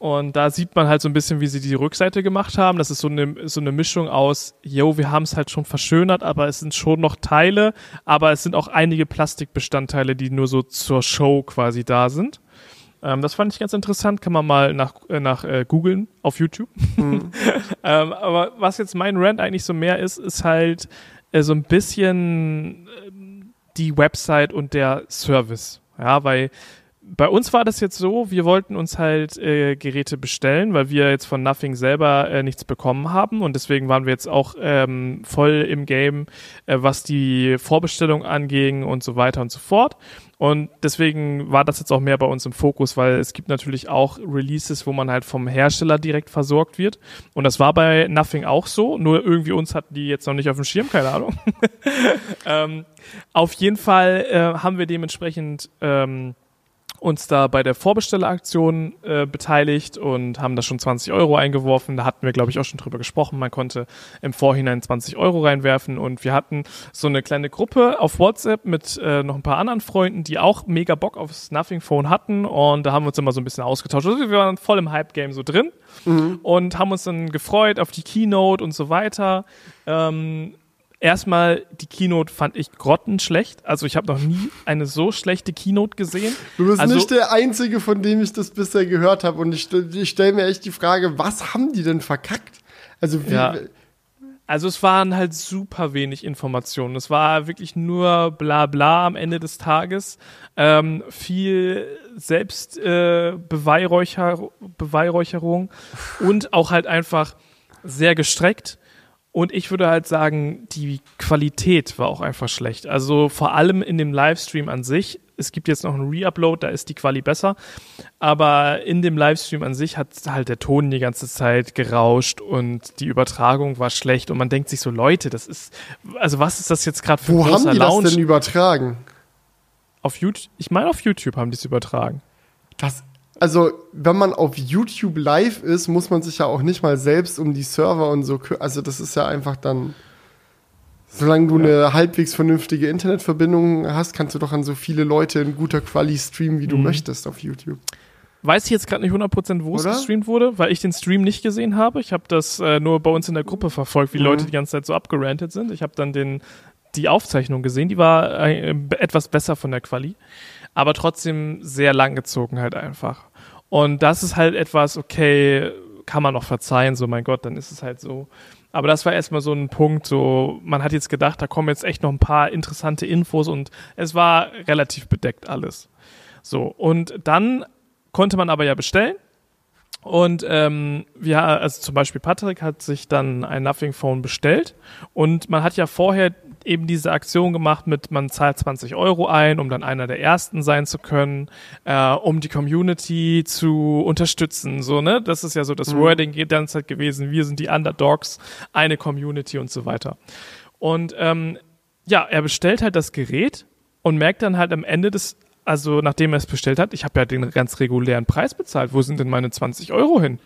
Und da sieht man halt so ein bisschen, wie sie die Rückseite gemacht haben. Das ist so eine, so eine Mischung aus, yo, wir haben es halt schon verschönert, aber es sind schon noch Teile, aber es sind auch einige Plastikbestandteile, die nur so zur Show quasi da sind. Ähm, das fand ich ganz interessant, kann man mal nach, äh, nach äh, googeln auf YouTube. Mhm. [LAUGHS] ähm, aber was jetzt mein Rant eigentlich so mehr ist, ist halt äh, so ein bisschen äh, die Website und der Service. Ja, weil bei uns war das jetzt so, wir wollten uns halt äh, Geräte bestellen, weil wir jetzt von Nothing selber äh, nichts bekommen haben und deswegen waren wir jetzt auch ähm, voll im Game, äh, was die Vorbestellung anging und so weiter und so fort. Und deswegen war das jetzt auch mehr bei uns im Fokus, weil es gibt natürlich auch Releases, wo man halt vom Hersteller direkt versorgt wird. Und das war bei Nothing auch so, nur irgendwie uns hatten die jetzt noch nicht auf dem Schirm, keine Ahnung. [LAUGHS] ähm, auf jeden Fall äh, haben wir dementsprechend ähm, uns da bei der Vorbestelleraktion äh, beteiligt und haben da schon 20 Euro eingeworfen. Da hatten wir, glaube ich, auch schon drüber gesprochen. Man konnte im Vorhinein 20 Euro reinwerfen und wir hatten so eine kleine Gruppe auf WhatsApp mit äh, noch ein paar anderen Freunden, die auch mega Bock aufs Nothing Phone hatten und da haben wir uns immer so ein bisschen ausgetauscht. Also wir waren voll im Hype-Game so drin Mhm. und haben uns dann gefreut auf die Keynote und so weiter. Ähm, erstmal, die Keynote fand ich grottenschlecht. Also ich habe noch nie eine so schlechte Keynote gesehen. Du bist Also- nicht der Einzige, von dem ich das bisher gehört habe. Und ich, ich stelle mir echt die Frage, was haben die denn verkackt? Also wie, Ja. Also es waren halt super wenig Informationen. Es war wirklich nur bla bla am Ende des Tages. Ähm, viel Selbstbeweihräucher, äh, und auch halt einfach sehr gestreckt. Und ich würde halt sagen, die Qualität war auch einfach schlecht. Also vor allem in dem Livestream an sich. Es gibt jetzt noch einen Reupload, da ist die Quali besser. Aber in dem Livestream an sich hat halt der Ton die ganze Zeit gerauscht und die Übertragung war schlecht. Und man denkt sich so, Leute, das ist, also was ist das jetzt gerade für ein wo haben großer die Lounge? das denn übertragen? auf YouTube, ich meine auf YouTube haben die es übertragen. Das, also, wenn man auf YouTube live ist, muss man sich ja auch nicht mal selbst um die Server und so kü- Also, das ist ja einfach dann. Solange du eine halbwegs vernünftige Internetverbindung hast, kannst du doch an so viele Leute in guter Quali streamen, wie du Mhm. möchtest auf YouTube. Weiß ich jetzt gerade nicht 100% wo es Oder? gestreamt wurde, weil ich den Stream nicht gesehen habe. Ich habe das äh, nur bei uns in der Gruppe verfolgt, wie Mhm. Leute die ganze Zeit so abgerantet sind. Ich habe dann den, die Aufzeichnung gesehen, die war äh, etwas besser von der Quali, aber trotzdem sehr langgezogen halt einfach. Und das ist halt etwas, okay, kann man noch verzeihen, so mein Gott, dann ist es halt so. Aber das war erstmal so ein Punkt, so man hat jetzt gedacht, da kommen jetzt echt noch ein paar interessante Infos und es war relativ bedeckt alles. So, und dann konnte man aber ja bestellen. Und ähm, wir, also zum Beispiel Patrick hat sich dann ein Nothing Phone bestellt und man hat ja vorher eben diese Aktion gemacht mit, man zahlt 20 Euro ein, um dann einer der Ersten sein zu können, äh, um die Community zu unterstützen. So, ne? Das ist ja so das Wording die ganze Zeit gewesen. Wir sind die Underdogs, eine Community und so weiter. Und ähm, ja, er bestellt halt das Gerät und merkt dann halt am Ende des, also nachdem er es bestellt hat, ich habe ja den ganz regulären Preis bezahlt. Wo sind denn meine 20 Euro hin?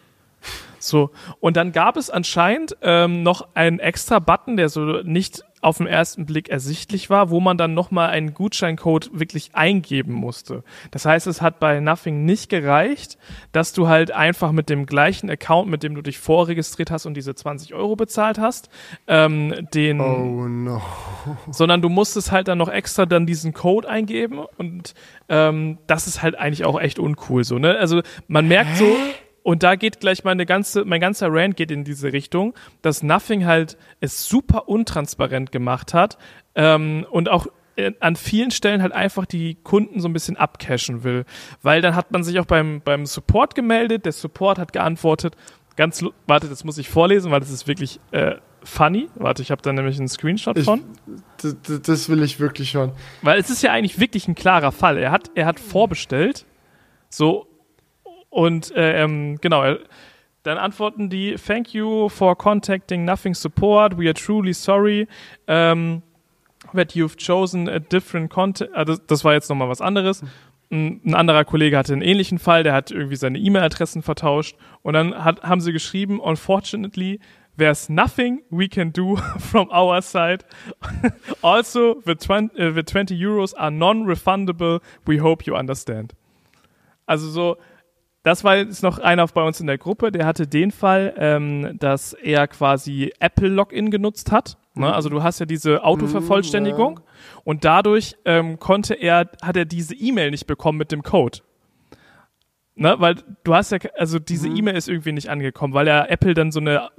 So, und dann gab es anscheinend ähm, noch einen extra Button, der so nicht auf den ersten Blick ersichtlich war, wo man dann nochmal einen Gutscheincode wirklich eingeben musste. Das heißt, es hat bei Nothing nicht gereicht, dass du halt einfach mit dem gleichen Account, mit dem du dich vorregistriert hast und diese 20 Euro bezahlt hast, ähm, den Oh no. [LAUGHS] sondern du musstest halt dann noch extra dann diesen Code eingeben und ähm, das ist halt eigentlich auch echt uncool so, ne? Also man merkt so und da geht gleich meine ganze, mein ganzer Rant geht in diese Richtung, dass Nothing halt es super untransparent gemacht hat ähm, und auch äh, an vielen Stellen halt einfach die Kunden so ein bisschen abcashen will. Weil dann hat man sich auch beim, beim Support gemeldet, der Support hat geantwortet, ganz, warte, das muss ich vorlesen, weil das ist wirklich äh, funny. Warte, ich habe da nämlich einen Screenshot Ich, von. das will ich wirklich schon. Weil es ist ja eigentlich wirklich ein klarer Fall. Er hat, er hat vorbestellt, so, und äh, ähm, genau, er, dann antworten die, thank you for contacting Nothing Support, we are truly sorry um, that you've chosen a different contact, ah, das, war jetzt nochmal was anderes. Ein, ein anderer Kollege hatte einen ähnlichen Fall, der hat irgendwie seine E-Mail-Adressen vertauscht und dann hat, haben sie geschrieben, unfortunately, there's nothing we can do [LAUGHS] from our side. [LAUGHS] also, the 20, uh, the 20 Euros are non-refundable. We hope you understand. Also so, das war jetzt noch einer bei uns in der Gruppe, der hatte den Fall, ähm, dass er quasi Apple Login genutzt hat. Ne? Also du hast ja diese Autovervollständigung und dadurch ähm, konnte er, hat er diese E-Mail nicht bekommen mit dem Code. Ne? Weil du hast ja, also diese E-Mail ist irgendwie nicht angekommen, weil er Apple dann so eine,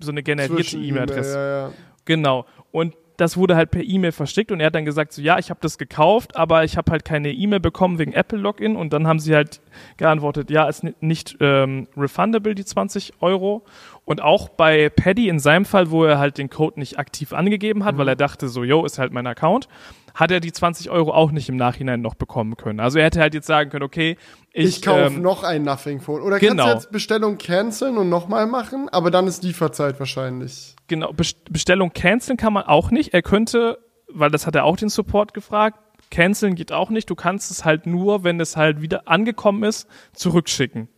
so eine generierte E-Mail-Adresse Ja, ja. Genau. Und das wurde halt per E-Mail verschickt und er hat dann gesagt, so ja, ich habe das gekauft, aber ich habe halt keine E-Mail bekommen wegen Apple Login und dann haben sie halt geantwortet, ja, ist ni- nicht ähm, refundable, die 20 Euro. Und auch bei Paddy in seinem Fall, wo er halt den Code nicht aktiv angegeben hat, weil er dachte so, yo, ist halt mein Account, hat er die 20 Euro auch nicht im Nachhinein noch bekommen können. Also er hätte halt jetzt sagen können, okay, ich, Ich, kaufe ähm, noch ein Nothing Phone. Oder genau. kannst du jetzt Bestellung canceln und nochmal machen, aber dann ist Lieferzeit wahrscheinlich. Genau, Best- Bestellung canceln kann man auch nicht. Er könnte, weil das hat er auch den Support gefragt, canceln geht auch nicht. Du kannst es halt nur, wenn es halt wieder angekommen ist, zurückschicken.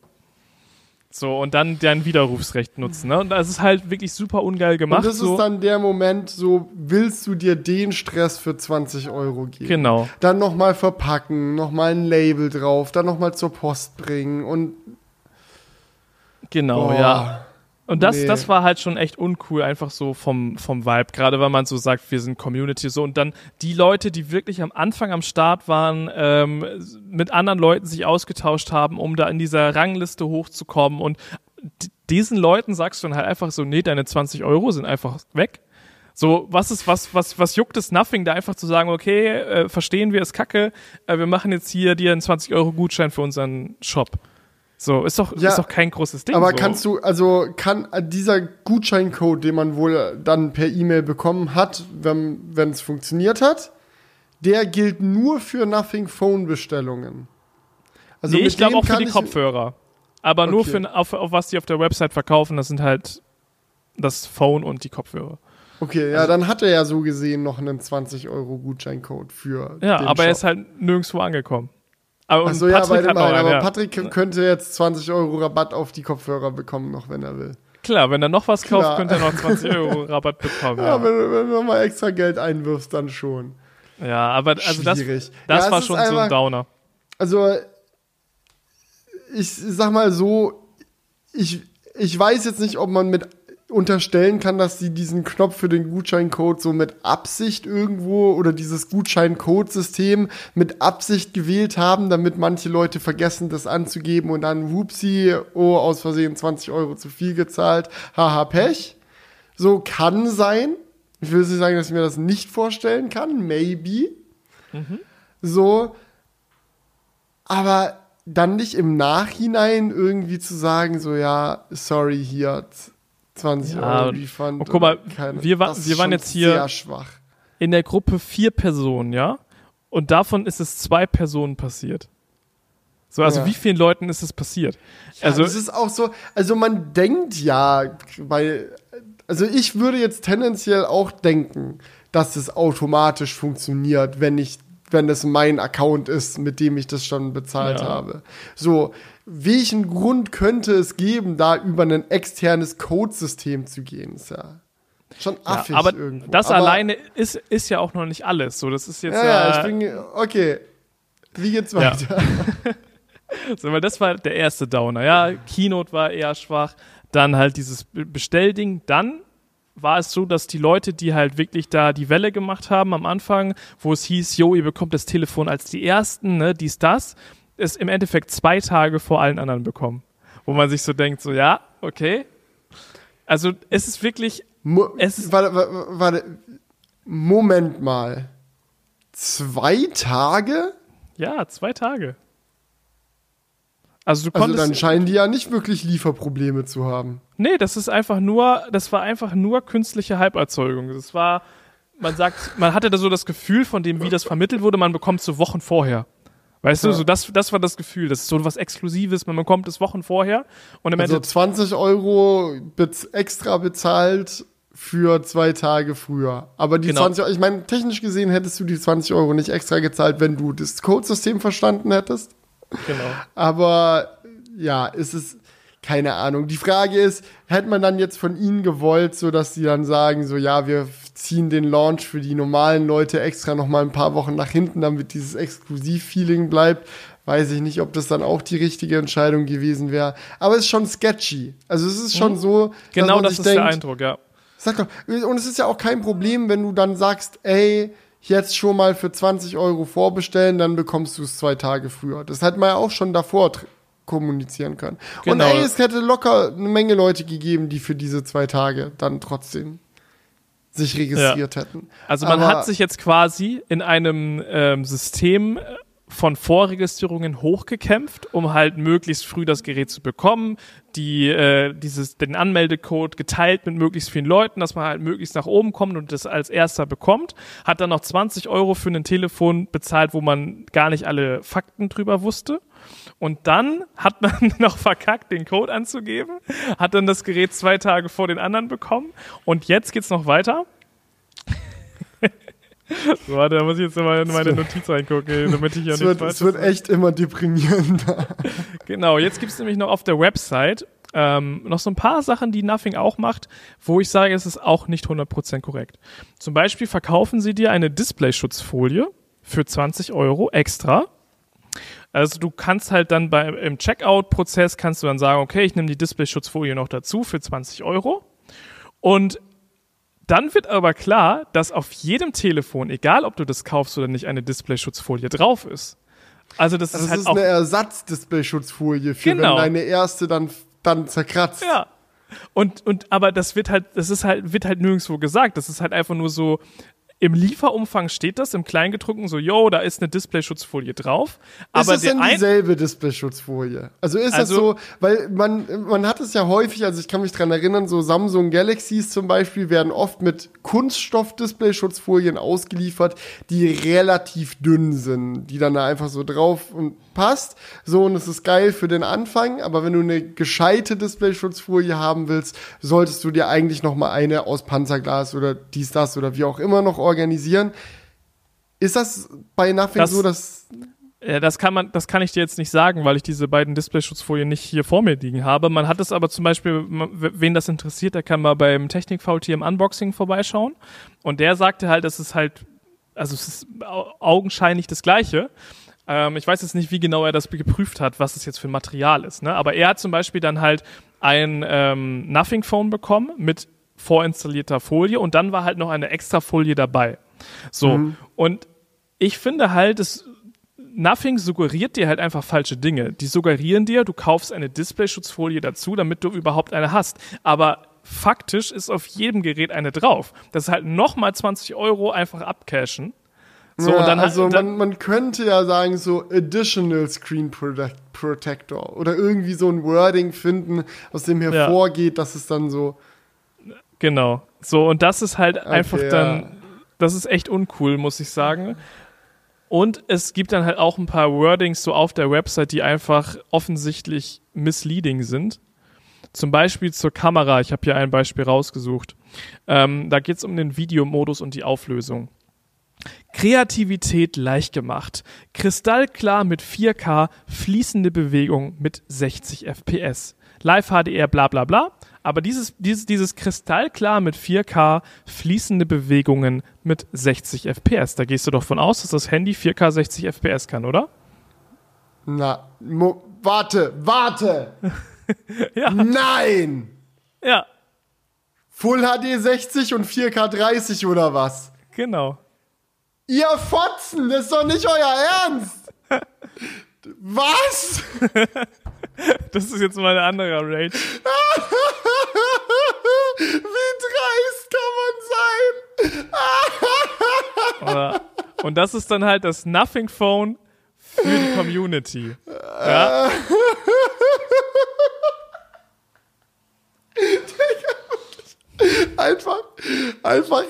So, und dann dein Widerrufsrecht nutzen. Ne? Und das ist halt wirklich super ungeil gemacht. und das so. ist dann der Moment, so willst du dir den Stress für 20 Euro geben. Genau. Dann nochmal verpacken, nochmal ein Label drauf, dann nochmal zur Post bringen und Genau, boah, ja. Und das, nee. das war halt schon echt uncool, einfach so vom, vom Vibe. Gerade weil man so sagt, wir sind Community so. Und dann die Leute, die wirklich am Anfang am Start waren, ähm, mit anderen Leuten sich ausgetauscht haben, um da in dieser Rangliste hochzukommen. Und diesen Leuten sagst du dann halt einfach so, nee, deine 20 Euro sind einfach weg. So, was ist, was, was, was juckt es Nothing, da einfach zu sagen, okay, äh, verstehen wir, ist kacke, äh, wir machen jetzt hier dir einen 20 Euro Gutschein für unseren Shop. So, ist doch, Ja, ist doch kein großes Ding. Aber so. kannst du, also kann dieser Gutscheincode, den man wohl dann per E-Mail bekommen hat, wenn es funktioniert hat, der gilt nur für Nothing Phone Bestellungen. Also nee, ich glaube auch für die Kopfhörer. Aber nur Okay. für, auf, auf was die auf der Website verkaufen, das sind halt das Phone und die Kopfhörer. Okay, ja, dann hat er ja so gesehen noch einen 20 Euro Gutscheincode für. Ja, aber er Shop. ist halt nirgendwo angekommen. Aber Achso, ja, Patrick bei dem einen, einen, aber ja. Patrick könnte jetzt 20 Euro Rabatt auf die Kopfhörer bekommen, noch wenn er will. Klar, wenn er noch was kauft, Klar. könnte er noch 20 Euro [LAUGHS] Rabatt bekommen. Ja, Ja, wenn, wenn du nochmal extra Geld einwirfst, dann schon. ja aber also das, Schwierig. das Ja, war schon so ein einfach- Downer. Also, ich sag mal so, ich, ich weiß jetzt nicht, ob man mit unterstellen kann, dass sie diesen Knopf für den Gutscheincode so mit Absicht irgendwo oder dieses Gutscheincode-System mit Absicht gewählt haben, damit manche Leute vergessen, das anzugeben und dann, whoopsie, oh, aus Versehen 20 Euro zu viel gezahlt, haha, Pech. So kann sein. Ich will nicht sagen, dass ich mir das nicht vorstellen kann, maybe. So, aber dann nicht im Nachhinein irgendwie zu sagen, so ja, sorry, hier 20 Ja, Euro und- Refund. und guck mal, oder keine- wir wa- das ist wir waren jetzt hier-. In der Gruppe vier Personen, ja? Und davon ist es zwei Personen passiert. So, also Ja. wie vielen Leuten ist es passiert? Also also, es ist auch so, also man denkt ja, weil, also ich würde jetzt tendenziell auch denken, dass es automatisch funktioniert, wenn ich, wenn es mein Account ist, mit dem ich das schon bezahlt Ja. habe. So, welchen Grund könnte es geben, da über ein externes Codesystem zu gehen? Ist ja schon ja, affig aber irgendwo. das Aber- alleine ist, ist ja auch noch nicht alles. So, das ist jetzt Ja, ja, äh, ich bin, okay. Wie geht's Ja. weiter? [LAUGHS] So, weil das war der erste Downer. Ja, Keynote war eher schwach. Dann halt dieses Be- Bestellding. Dann war es so, dass die Leute, die halt wirklich da die Welle gemacht haben am Anfang, wo es hieß, jo, ihr bekommt das Telefon als die Ersten, ne, dies, das, es im Endeffekt zwei Tage vor allen anderen bekommen. Wo man sich so denkt, so, ja, okay. Also, es ist wirklich, Mo Es ist- warte, warte, warte, Moment mal. Zwei Tage? ja, zwei Tage. Also du Also dann scheinen die ja nicht wirklich Lieferprobleme zu haben. nee, das ist einfach nur, das war einfach nur künstliche Halberzeugung. Das war, man sagt, man hatte da so das Gefühl von dem, wie das vermittelt wurde, man bekommt so Wochen vorher. Weißt du, Ja. so das, das war das Gefühl. Das ist so was Exklusives, man bekommt es Wochen vorher und im Also Endeffekt 20 Euro bez extra bezahlt für zwei Tage früher. Aber die Genau. 20 Euro, ich meine, technisch gesehen hättest du die 20 Euro nicht extra gezahlt, wenn du das Codesystem verstanden hättest. genau. Aber ja, ist es keine Ahnung. Die Frage ist, hätte man dann jetzt von ihnen gewollt, so dass sie dann sagen, so ja, wir ziehen den Launch für die normalen Leute extra noch mal ein paar Wochen nach hinten, damit dieses Exklusiv-Feeling bleibt. Weiß ich nicht, ob das dann auch die richtige Entscheidung gewesen wäre. Aber es ist schon sketchy. Also es ist schon so, Genau das ist denkt, der Eindruck, ja. Sag doch, und es ist ja auch kein Problem, wenn du dann sagst, ey, jetzt schon mal für 20 Euro vorbestellen, dann bekommst du es zwei Tage früher. Das hat man ja auch schon davor kommunizieren können. Und Genau. ey, es hätte locker eine Menge Leute gegeben, die für diese zwei Tage dann trotzdem sich registriert hätten. Also man Aber- hat sich jetzt quasi in einem ähm, System äh, von Vorregistrierungen hochgekämpft, um halt möglichst früh das Gerät zu bekommen, die äh, dieses den Anmeldecode geteilt mit möglichst vielen Leuten, dass man halt möglichst nach oben kommt und das als erster bekommt, hat dann noch 20 Euro für ein Telefon bezahlt, wo man gar nicht alle Fakten drüber wusste. Und dann hat man [LAUGHS] noch verkackt, den Code anzugeben, hat dann das Gerät zwei Tage vor den anderen bekommen. Und jetzt geht's noch weiter. so, [LAUGHS] warte, da muss ich jetzt mal in meine Notiz reingucken, damit ich ja Es nicht wird, falsch es wird echt immer deprimierender. [LAUGHS] Genau, jetzt gibt's nämlich noch auf der Website ähm, noch so ein paar Sachen, die Nothing auch macht, wo ich sage, es ist auch nicht 100% korrekt. Zum Beispiel verkaufen sie dir eine Displayschutzfolie für 20 Euro extra. Also du kannst halt dann bei, im Checkout-Prozess kannst du dann sagen, okay, ich nehme die Displayschutzfolie noch dazu für 20 Euro. Und dann wird aber klar, dass auf jedem Telefon, egal ob du das kaufst oder nicht, eine Displayschutzfolie drauf ist. Also das, Das ist halt ist auch eine Ersatzdisplayschutzfolie für Genau. wenn deine erste dann, dann zerkratzt. Ja. Und, und, aber das wird halt, das ist halt, wird halt nirgendwo gesagt. Das ist halt einfach nur so, im Lieferumfang steht das im Kleingedruckten so, yo, da ist eine Displayschutzfolie drauf. Aber ist es der denn dieselbe Displayschutzfolie? Also ist Also- das so, weil man, man hat es ja häufig, also ich kann mich dran erinnern, so Samsung Galaxies zum Beispiel werden oft mit Kunststoff-Displayschutzfolien ausgeliefert, die relativ dünn sind, die dann da einfach so drauf und passt. So, und es ist geil für den Anfang, aber wenn du eine gescheite Displayschutzfolie haben willst, solltest du dir eigentlich noch mal eine aus Panzerglas oder dies, das oder wie auch immer noch organisieren. Ist das bei Nothing Das- so, dass Ja, das kann man, das kann ich dir jetzt nicht sagen, weil ich diese beiden Displayschutzfolien nicht hier vor mir liegen habe. Man hat es aber zum Beispiel, wen das interessiert, der kann mal beim Technik-VT im Unboxing vorbeischauen. Und der sagte halt, es ist halt, also es ist au- augenscheinlich das Gleiche. Ähm, ich weiß jetzt nicht, wie genau er das geprüft hat, was es jetzt für ein Material ist. Ne? Aber er hat zum Beispiel dann halt ein ähm, Nothing Phone bekommen mit vorinstallierter Folie und dann war halt noch eine extra Folie dabei. So. Und ich finde halt, es Nothing suggeriert dir halt einfach falsche Dinge. Die suggerieren dir, du kaufst eine Displayschutzfolie dazu, damit du überhaupt eine hast. Aber faktisch ist auf jedem Gerät eine drauf. Das ist halt nochmal 20 Euro einfach abcashen. So, ja, und dann, also dann, man, man könnte ja sagen, so Additional Screen Protect Protector oder irgendwie so ein Wording finden, aus dem hervorgeht, dass es dann so. Genau. So, und das ist halt einfach ja. dann, das ist echt uncool, muss ich sagen. Und es gibt dann halt auch ein paar Wordings so auf der Website, die einfach offensichtlich misleading sind. Zum Beispiel zur Kamera. Ich habe hier ein Beispiel rausgesucht. Ähm, da geht es um den Videomodus und die Auflösung. Kreativität leicht gemacht. Kristallklar mit 4K, fließende Bewegung mit 60 FPS. Live HDR, bla bla bla. Aber dieses, dieses, dieses Kristallklar mit 4K, fließende Bewegungen mit 60 FPS. Da gehst du doch von aus, dass das Handy 4K 60 FPS kann, oder? Na, mo, warte, warte! [LAUGHS] Ja. Nein! Ja, Full HD 60 und 4K 30 oder was? genau. Ihr Fotzen, das ist doch nicht euer Ernst! [LAUGHS] Was? Das ist jetzt mal ein anderer Rage. [LAUGHS] Wie dreist kann man sein? [LAUGHS] Und das ist dann halt das Nothing Phone für die Community. Ja? einfach, einfach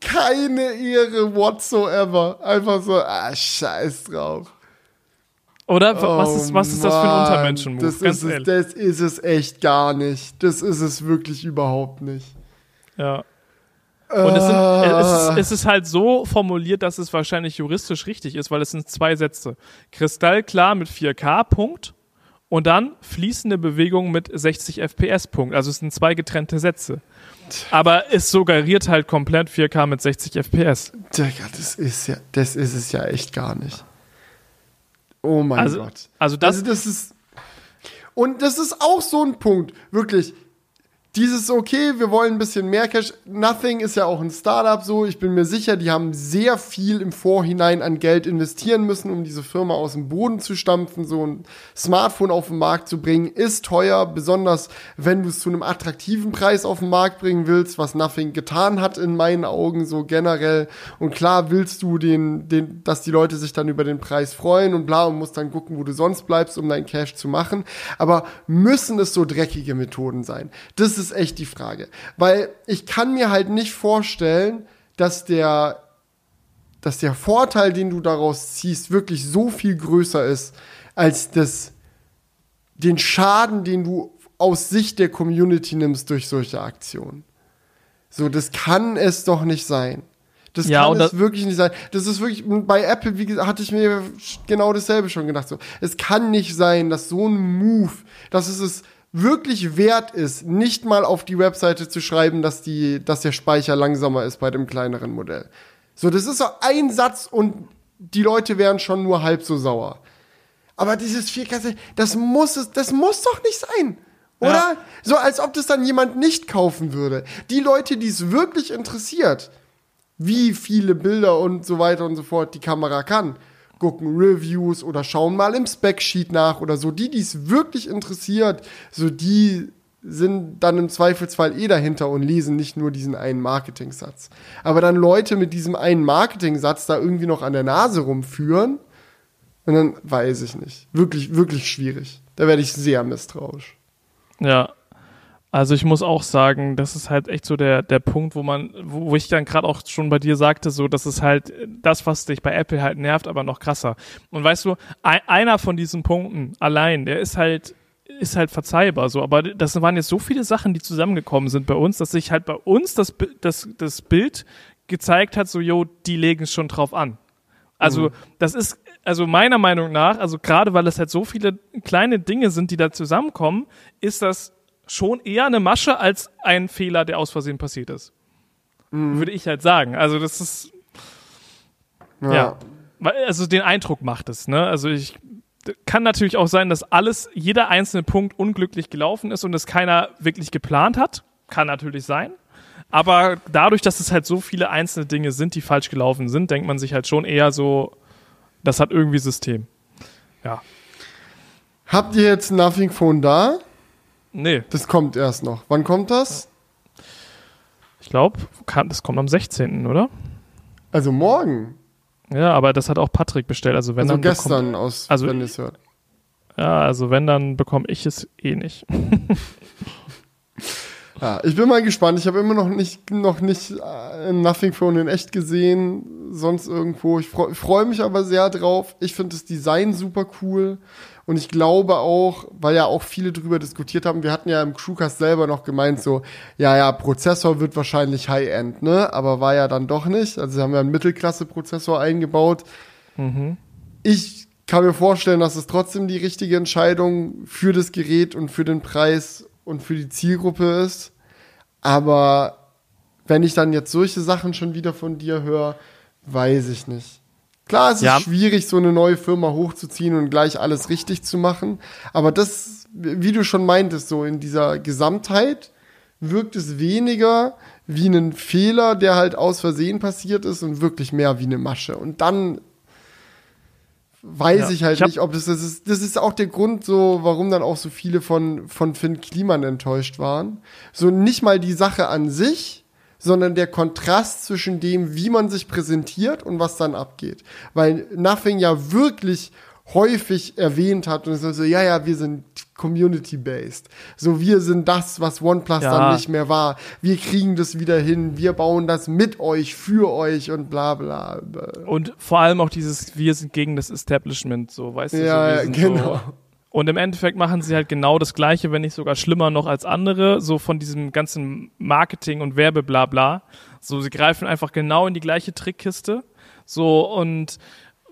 keine Ehre whatsoever. Einfach so, ah, scheiß drauf. Oder was ist, was ist das für ein Oh Mann, Untermenschen-Move? Das Ganz ist, es, das ist es echt gar nicht. Das ist es wirklich überhaupt nicht. Ja. Und es, sind, es, Ah. ist, es ist halt so formuliert, dass es wahrscheinlich juristisch richtig ist, weil es sind zwei Sätze. Kristallklar mit 4K, Punkt. Und dann fließende Bewegung mit 60 FPS, Punkt. Also es sind zwei getrennte Sätze. Aber es suggeriert halt komplett 4K mit 60 FPS. Digga, das ist ja, das ist es ja echt gar nicht. Oh mein Also, Gott. also das, Also das ist. Und das ist auch so ein Punkt, wirklich. Dieses, okay, wir wollen ein bisschen mehr Cash. Nothing ist ja auch ein Startup so. Ich bin mir sicher, die haben sehr viel im Vorhinein an Geld investieren müssen, um diese Firma aus dem Boden zu stampfen. So ein Smartphone auf den Markt zu bringen, ist teuer, besonders wenn du es zu einem attraktiven Preis auf den Markt bringen willst, was Nothing getan hat in meinen Augen so generell. Und klar willst du den, den, dass die Leute sich dann über den Preis freuen und bla und musst dann gucken, wo du sonst bleibst, um dein Cash zu machen. Aber müssen es so dreckige Methoden sein? Das ist echt die Frage. Weil ich kann mir halt nicht vorstellen, dass der, dass der Vorteil, den du daraus ziehst, wirklich so viel größer ist, als das, den Schaden, den du aus Sicht der Community nimmst durch solche Aktionen. So, das kann es doch nicht sein. Das Ja, kann es wirklich nicht sein. Das ist wirklich, bei Apple, wie gesagt, hatte ich mir genau dasselbe schon gedacht. So, es kann nicht sein, dass so ein Move, dass es es wirklich wert ist, nicht mal auf die Webseite zu schreiben, dass die, dass der Speicher langsamer ist bei dem kleineren Modell. So, das ist so ein Satz und die Leute wären schon nur halb so sauer. Aber dieses 4K, das muss es, das muss doch nicht sein. Oder? Ja. So, als ob das dann jemand nicht kaufen würde. Die Leute, die es wirklich interessiert, wie viele Bilder und so weiter und so fort die Kamera kann, gucken Reviews oder schauen mal im Spec-Sheet nach oder so. Die, die es wirklich interessiert, so die sind dann im Zweifelsfall eh dahinter und lesen nicht nur diesen einen Marketing-Satz. Aber dann Leute mit diesem einen Marketing-Satz da irgendwie noch an der Nase rumführen, und dann weiß ich nicht. Wirklich, wirklich schwierig. Da werde ich sehr misstrauisch. Ja. Also ich muss auch sagen, das ist halt echt so der, der Punkt, wo man, wo, wo ich dann gerade auch schon bei dir sagte, so, das ist halt das, was dich bei Apple halt nervt, aber noch krasser. Und weißt du, ein, einer von diesen Punkten allein, der ist halt, ist halt verzeihbar, so, aber das waren jetzt so viele Sachen, die zusammengekommen sind bei uns, dass sich halt bei uns das, das, das Bild gezeigt hat, so, jo, die legen es schon drauf an. Also, das ist, also meiner Meinung nach, also gerade weil es halt so viele kleine Dinge sind, die da zusammenkommen, ist das schon eher eine Masche als ein Fehler, der aus Versehen passiert ist. Würde ich halt sagen. Also, das ist, ja. Weil- Also, den Eindruck macht es, ne? Also, ich, kann natürlich auch sein, dass alles, jeder einzelne Punkt unglücklich gelaufen ist und es keiner wirklich geplant hat. Kann natürlich sein. Aber dadurch, dass es halt so viele einzelne Dinge sind, die falsch gelaufen sind, denkt man sich halt schon eher so, das hat irgendwie System. Ja. Habt ihr jetzt Nothing Phone da? Nee, Das kommt erst noch. Wann kommt das? ich glaube, das kommt am 16., oder? Also morgen. Ja, aber das hat auch Patrick bestellt. Also wenn Also dann gestern Bekommt, aus, also- wenn ihr es hört. ja, also wenn dann bekomme ich es eh nicht. [LAUGHS] Ja, ich bin mal gespannt. Ich habe immer noch nicht, noch nicht äh, Nothing Phone in echt gesehen, sonst irgendwo. Ich freue freu mich aber sehr drauf. Ich finde das Design super cool. Und ich glaube auch, weil ja auch viele drüber diskutiert haben, wir hatten ja im Crewcast selber noch gemeint, so, ja, ja, Prozessor wird wahrscheinlich High-End, ne? Aber war ja dann doch nicht. Also sie haben ja einen Mittelklasse-Prozessor eingebaut. Ich kann mir vorstellen, dass es trotzdem die richtige Entscheidung für das Gerät und für den Preis und für die Zielgruppe ist. Aber wenn ich dann jetzt solche Sachen schon wieder von dir höre, weiß ich nicht. Klar, es Ja. ist schwierig, so eine neue Firma hochzuziehen und gleich alles richtig zu machen. Aber das, wie du schon meintest, so in dieser Gesamtheit wirkt es weniger wie ein Fehler, der halt aus Versehen passiert ist und wirklich mehr wie eine Masche. Und dann weiß Ja. ich halt Ich nicht, ob das, das ist. Das ist auch der Grund, so, warum dann auch so viele von, von Finn Kliman enttäuscht waren. So nicht mal die Sache an sich, sondern der Kontrast zwischen dem, wie man sich präsentiert und was dann abgeht. Weil Nothing ja wirklich häufig erwähnt hat und es ist so, ja, ja, wir sind community-based. So, wir sind das, was OnePlus Ja. dann nicht mehr war. Wir kriegen das wieder hin. Wir bauen das mit euch, für euch und bla bla. Und vor allem auch dieses, wir sind gegen das Establishment, so, weißt du? Ja, so, genau. So. Und im Endeffekt machen sie halt genau das Gleiche, wenn nicht sogar schlimmer noch als andere, so von diesem ganzen Marketing und Werbeblabla. So, sie greifen einfach genau in die gleiche Trickkiste, so, und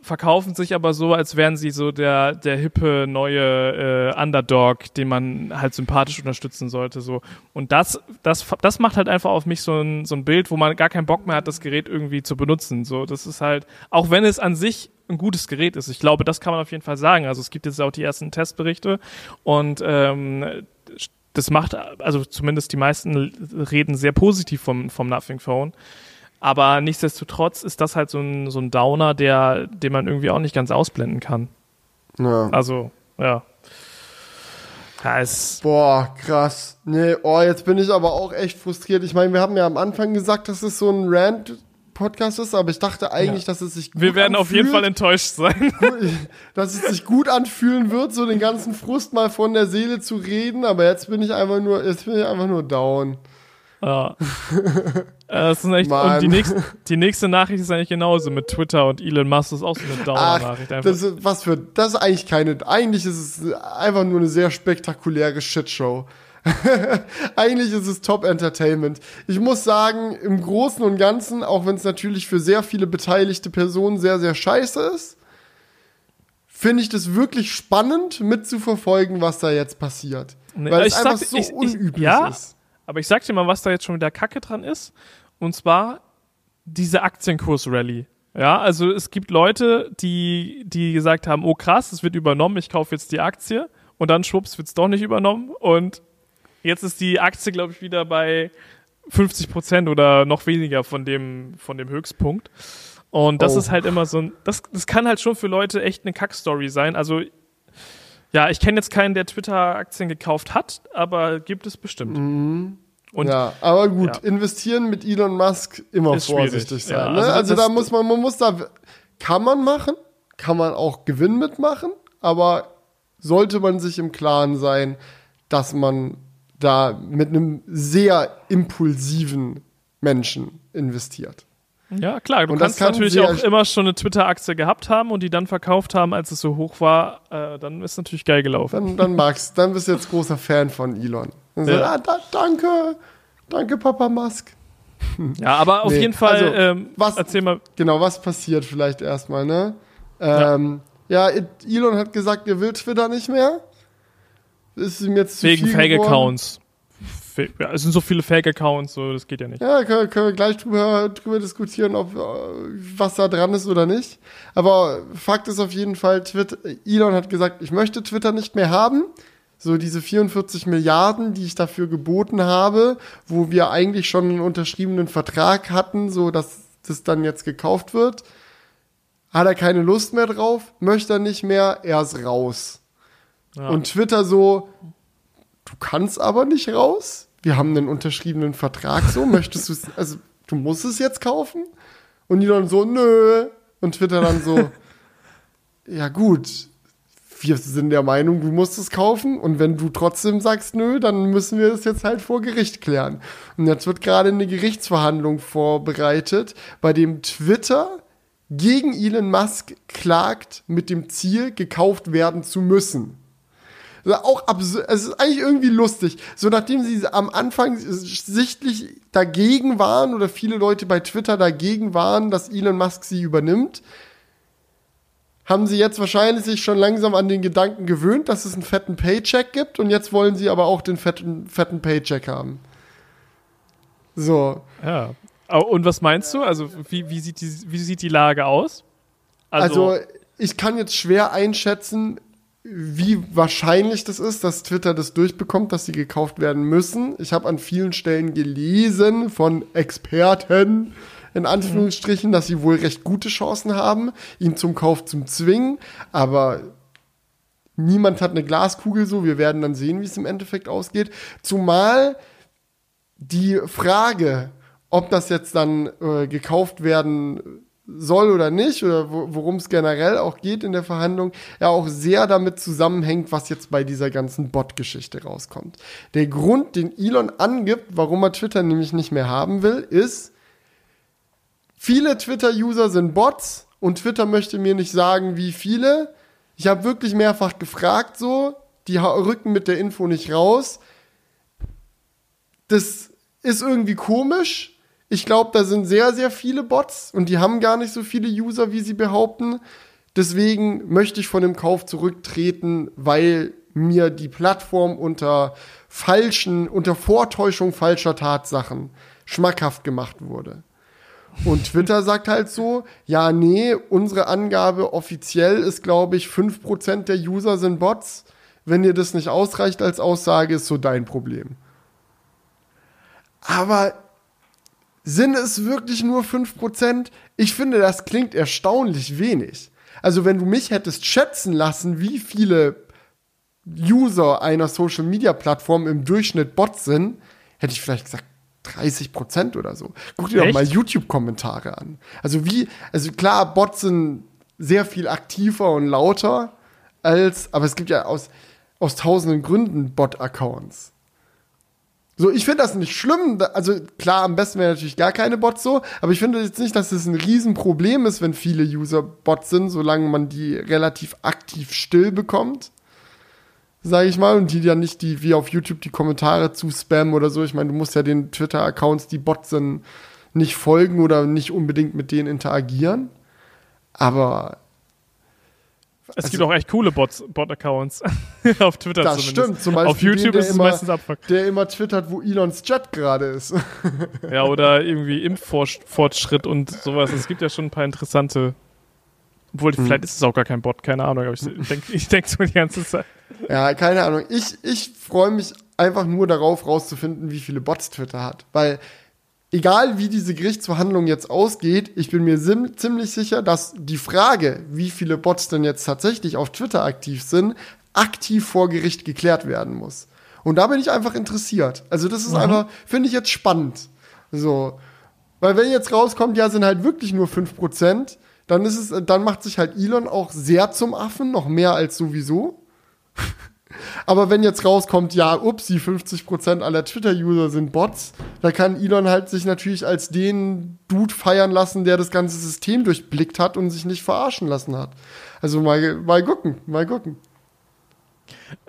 verkaufen sich aber so, als wären sie so der, der hippe neue äh, Underdog, den man halt sympathisch unterstützen sollte, so. Und das, das, das macht halt einfach auf mich so ein, so ein Bild, wo man gar keinen Bock mehr hat, das Gerät irgendwie zu benutzen, so. Das ist halt, auch wenn es an sich ein gutes Gerät ist. Ich glaube, das kann man auf jeden Fall sagen. Also es gibt jetzt auch die ersten Testberichte und ähm, das macht, also zumindest die meisten reden sehr positiv vom, vom Nothing Phone. Aber nichtsdestotrotz ist das halt so ein, so ein Downer, der, den man irgendwie auch nicht ganz ausblenden kann. Ja. Also, ja. Ja, Boah, krass. Nee, oh, jetzt bin ich aber auch echt frustriert. Ich meine, wir haben ja am Anfang gesagt, dass es so ein Rant-Podcast ist, aber ich dachte eigentlich, dass es sich gut wir werden auf jeden anfühlt. Fall enttäuscht sein. [LAUGHS] dass es sich gut anfühlen wird, so den ganzen Frust mal von der Seele zu reden, aber jetzt bin ich einfach nur, jetzt bin ich einfach nur down. Ja. [LAUGHS] Äh, Das ist echt, Mann. und die nächste, die nächste Nachricht ist eigentlich genauso mit Twitter und Elon Musk ist auch so eine Ach, Downer-Nachricht. einfach. das ist, was für, das ist eigentlich keine, eigentlich ist es einfach nur eine sehr spektakuläre Shitshow. [LAUGHS] eigentlich ist es Top Entertainment. Ich muss sagen, im Großen und Ganzen, auch wenn es natürlich für sehr viele beteiligte Personen sehr, sehr scheiße ist, finde ich das wirklich spannend mitzuverfolgen, was da jetzt passiert. Nee, Weil ich es einfach sag- so ich- ich- unüblich ja, ist. Aber ich sag dir mal, was da jetzt schon wieder Kacke dran ist. Und zwar diese Aktienkurs-Rally. Ja, also es gibt Leute, die, die gesagt haben, oh krass, es wird übernommen, ich kaufe jetzt die Aktie. Und dann schwupps wird's doch nicht übernommen. Und jetzt ist die Aktie, glaube ich, wieder bei 50 Prozent oder noch weniger von dem, von dem Höchstpunkt. Und das Oh. ist halt immer so ein, das, das kann halt schon für Leute echt eine Kackstory sein. Also, ja, ich kenne jetzt keinen, der Twitter-Aktien gekauft hat, aber gibt es bestimmt. Und ja, aber gut, Ja. investieren mit Elon Musk immer vorsichtig sein. Ja, ne? also Also, da muss man, man muss da, kann man machen, kann man auch Gewinn mitmachen, aber sollte man sich im Klaren sein, dass man da mit einem sehr impulsiven Menschen investiert. Ja, klar, du Und kannst kann natürlich auch immer schon eine Twitter-Aktie gehabt haben und die dann verkauft haben, als es so hoch war, äh, dann ist natürlich geil gelaufen. Dann, dann magst, dann bist du jetzt großer Fan von Elon. Dann Ja. sagst, ah, da, danke, danke Papa Musk. [LAUGHS] Ja, aber auf Nee, jeden Fall, also, ähm, was- erzähl mal, Genau, was passiert vielleicht erstmal, ne? Ähm, ja. Elon hat gesagt, er will Twitter nicht mehr. Ist ihm jetzt zu wegen. Fake-Accounts. Fa- Ja, es sind so viele Fake-Accounts, so, das geht ja nicht. Ja, können, können wir gleich drüber, drüber diskutieren, ob äh, was da dran ist oder nicht. Aber Fakt ist auf jeden Fall, Twitter, Elon hat gesagt, ich möchte Twitter nicht mehr haben. So diese 44 Milliarden, die ich dafür geboten habe, wo wir eigentlich schon einen unterschriebenen Vertrag hatten, so dass das dann jetzt gekauft wird, hat er keine Lust mehr drauf, möchte er nicht mehr, er ist raus. Ja. Und Twitter so, du kannst aber nicht raus. Wir haben einen unterschriebenen Vertrag so. Möchtest du es, also du musst es jetzt kaufen? Und die dann so, nö. Und Twitter dann so, ja gut, wir sind der Meinung, du musst es kaufen. Und wenn du trotzdem sagst, nö, dann müssen wir es jetzt halt vor Gericht klären. Und jetzt wird gerade eine Gerichtsverhandlung vorbereitet, bei dem Twitter gegen Elon Musk klagt mit dem Ziel, gekauft werden zu müssen. Also auch absurd, es ist eigentlich irgendwie lustig. So nachdem sie am Anfang sichtlich dagegen waren oder viele Leute bei Twitter dagegen waren, dass Elon Musk sie übernimmt, haben sie jetzt wahrscheinlich sich schon langsam an den Gedanken gewöhnt, dass es einen fetten Paycheck gibt und jetzt wollen sie aber auch den fetten, fetten Paycheck haben. So. Ja. Und was meinst du? Also, wie, wie, sieht, die, wie sieht die Lage aus? Also, ich kann jetzt schwer einschätzen, wie wahrscheinlich das ist, dass Twitter das durchbekommt, dass sie gekauft werden müssen. Ich habe an vielen Stellen gelesen von Experten, in Anführungsstrichen, dass sie wohl recht gute Chancen haben, ihn zum Kauf zu zwingen. Aber niemand hat eine Glaskugel so. Wir werden dann sehen, wie es im Endeffekt ausgeht. Zumal die Frage, ob das jetzt dann äh, gekauft werden soll oder nicht, oder worum es generell auch geht in der Verhandlung, ja auch sehr damit zusammenhängt, was jetzt bei dieser ganzen Bot-Geschichte rauskommt. Der Grund, den Elon angibt, warum er Twitter nämlich nicht mehr haben will, ist, viele Twitter-User sind Bots und Twitter möchte mir nicht sagen, wie viele. Ich habe wirklich mehrfach gefragt so, die rücken mit der Info nicht raus. Das ist irgendwie komisch ich glaube, da sind sehr, sehr viele Bots und die haben gar nicht so viele User, wie sie behaupten. Deswegen möchte ich von dem Kauf zurücktreten, weil mir die Plattform unter falschen, unter Vortäuschung falscher Tatsachen schmackhaft gemacht wurde. Und Twitter sagt halt so, ja, nee, unsere Angabe offiziell ist, glaube ich, 5% der User sind Bots. Wenn dir das nicht ausreicht als Aussage, ist so dein Problem. Aber sind es wirklich nur 5%? Ich finde, das klingt erstaunlich wenig. Also, wenn du mich hättest schätzen lassen, wie viele User einer Social Media Plattform im Durchschnitt Bots sind, hätte ich vielleicht gesagt 30% oder so. Guck dir Echt? doch mal YouTube-Kommentare an. Also wie, also klar, Bots sind sehr viel aktiver und lauter als, aber es gibt ja aus, aus tausenden Gründen Bot-Accounts. So, ich finde das nicht schlimm. Also klar, am besten wäre natürlich gar keine Bots so, aber ich finde jetzt nicht, dass es das ein Riesenproblem ist, wenn viele User Bots sind, solange man die relativ aktiv still bekommt. Sage ich mal, und die dann nicht die, wie auf YouTube, die Kommentare zu spammen oder so. Ich meine, du musst ja den Twitter-Accounts, die Bots sind, nicht folgen oder nicht unbedingt mit denen interagieren. Aber es also, gibt auch echt coole Bots, Bot-Accounts [LAUGHS] auf Twitter das zumindest. stimmt. Zum Beispiel auf YouTube den, ist es immer, meistens Abfuck. Der immer twittert, wo Elons Chat gerade ist. [LAUGHS] ja, oder irgendwie Impffortschritt und sowas. Es gibt ja schon ein paar interessante. Obwohl, hm. vielleicht ist es auch gar kein Bot, keine Ahnung. Aber ich denke ich denk so die ganze Zeit. Ja, keine Ahnung. Ich, ich freue mich einfach nur darauf, rauszufinden, wie viele Bots Twitter hat. Weil egal wie diese Gerichtsverhandlung jetzt ausgeht, ich bin mir ziemlich sicher, dass die Frage, wie viele Bots denn jetzt tatsächlich auf Twitter aktiv sind, aktiv vor Gericht geklärt werden muss. Und da bin ich einfach interessiert. Also das ist mhm. einfach, finde ich jetzt spannend. So. Weil wenn jetzt rauskommt, ja, sind halt wirklich nur 5%, dann ist es, dann macht sich halt Elon auch sehr zum Affen, noch mehr als sowieso. [LAUGHS] Aber wenn jetzt rauskommt, ja, upsi, 50% aller Twitter-User sind Bots, da kann Elon halt sich natürlich als den Dude feiern lassen, der das ganze System durchblickt hat und sich nicht verarschen lassen hat. Also mal, mal gucken, mal gucken.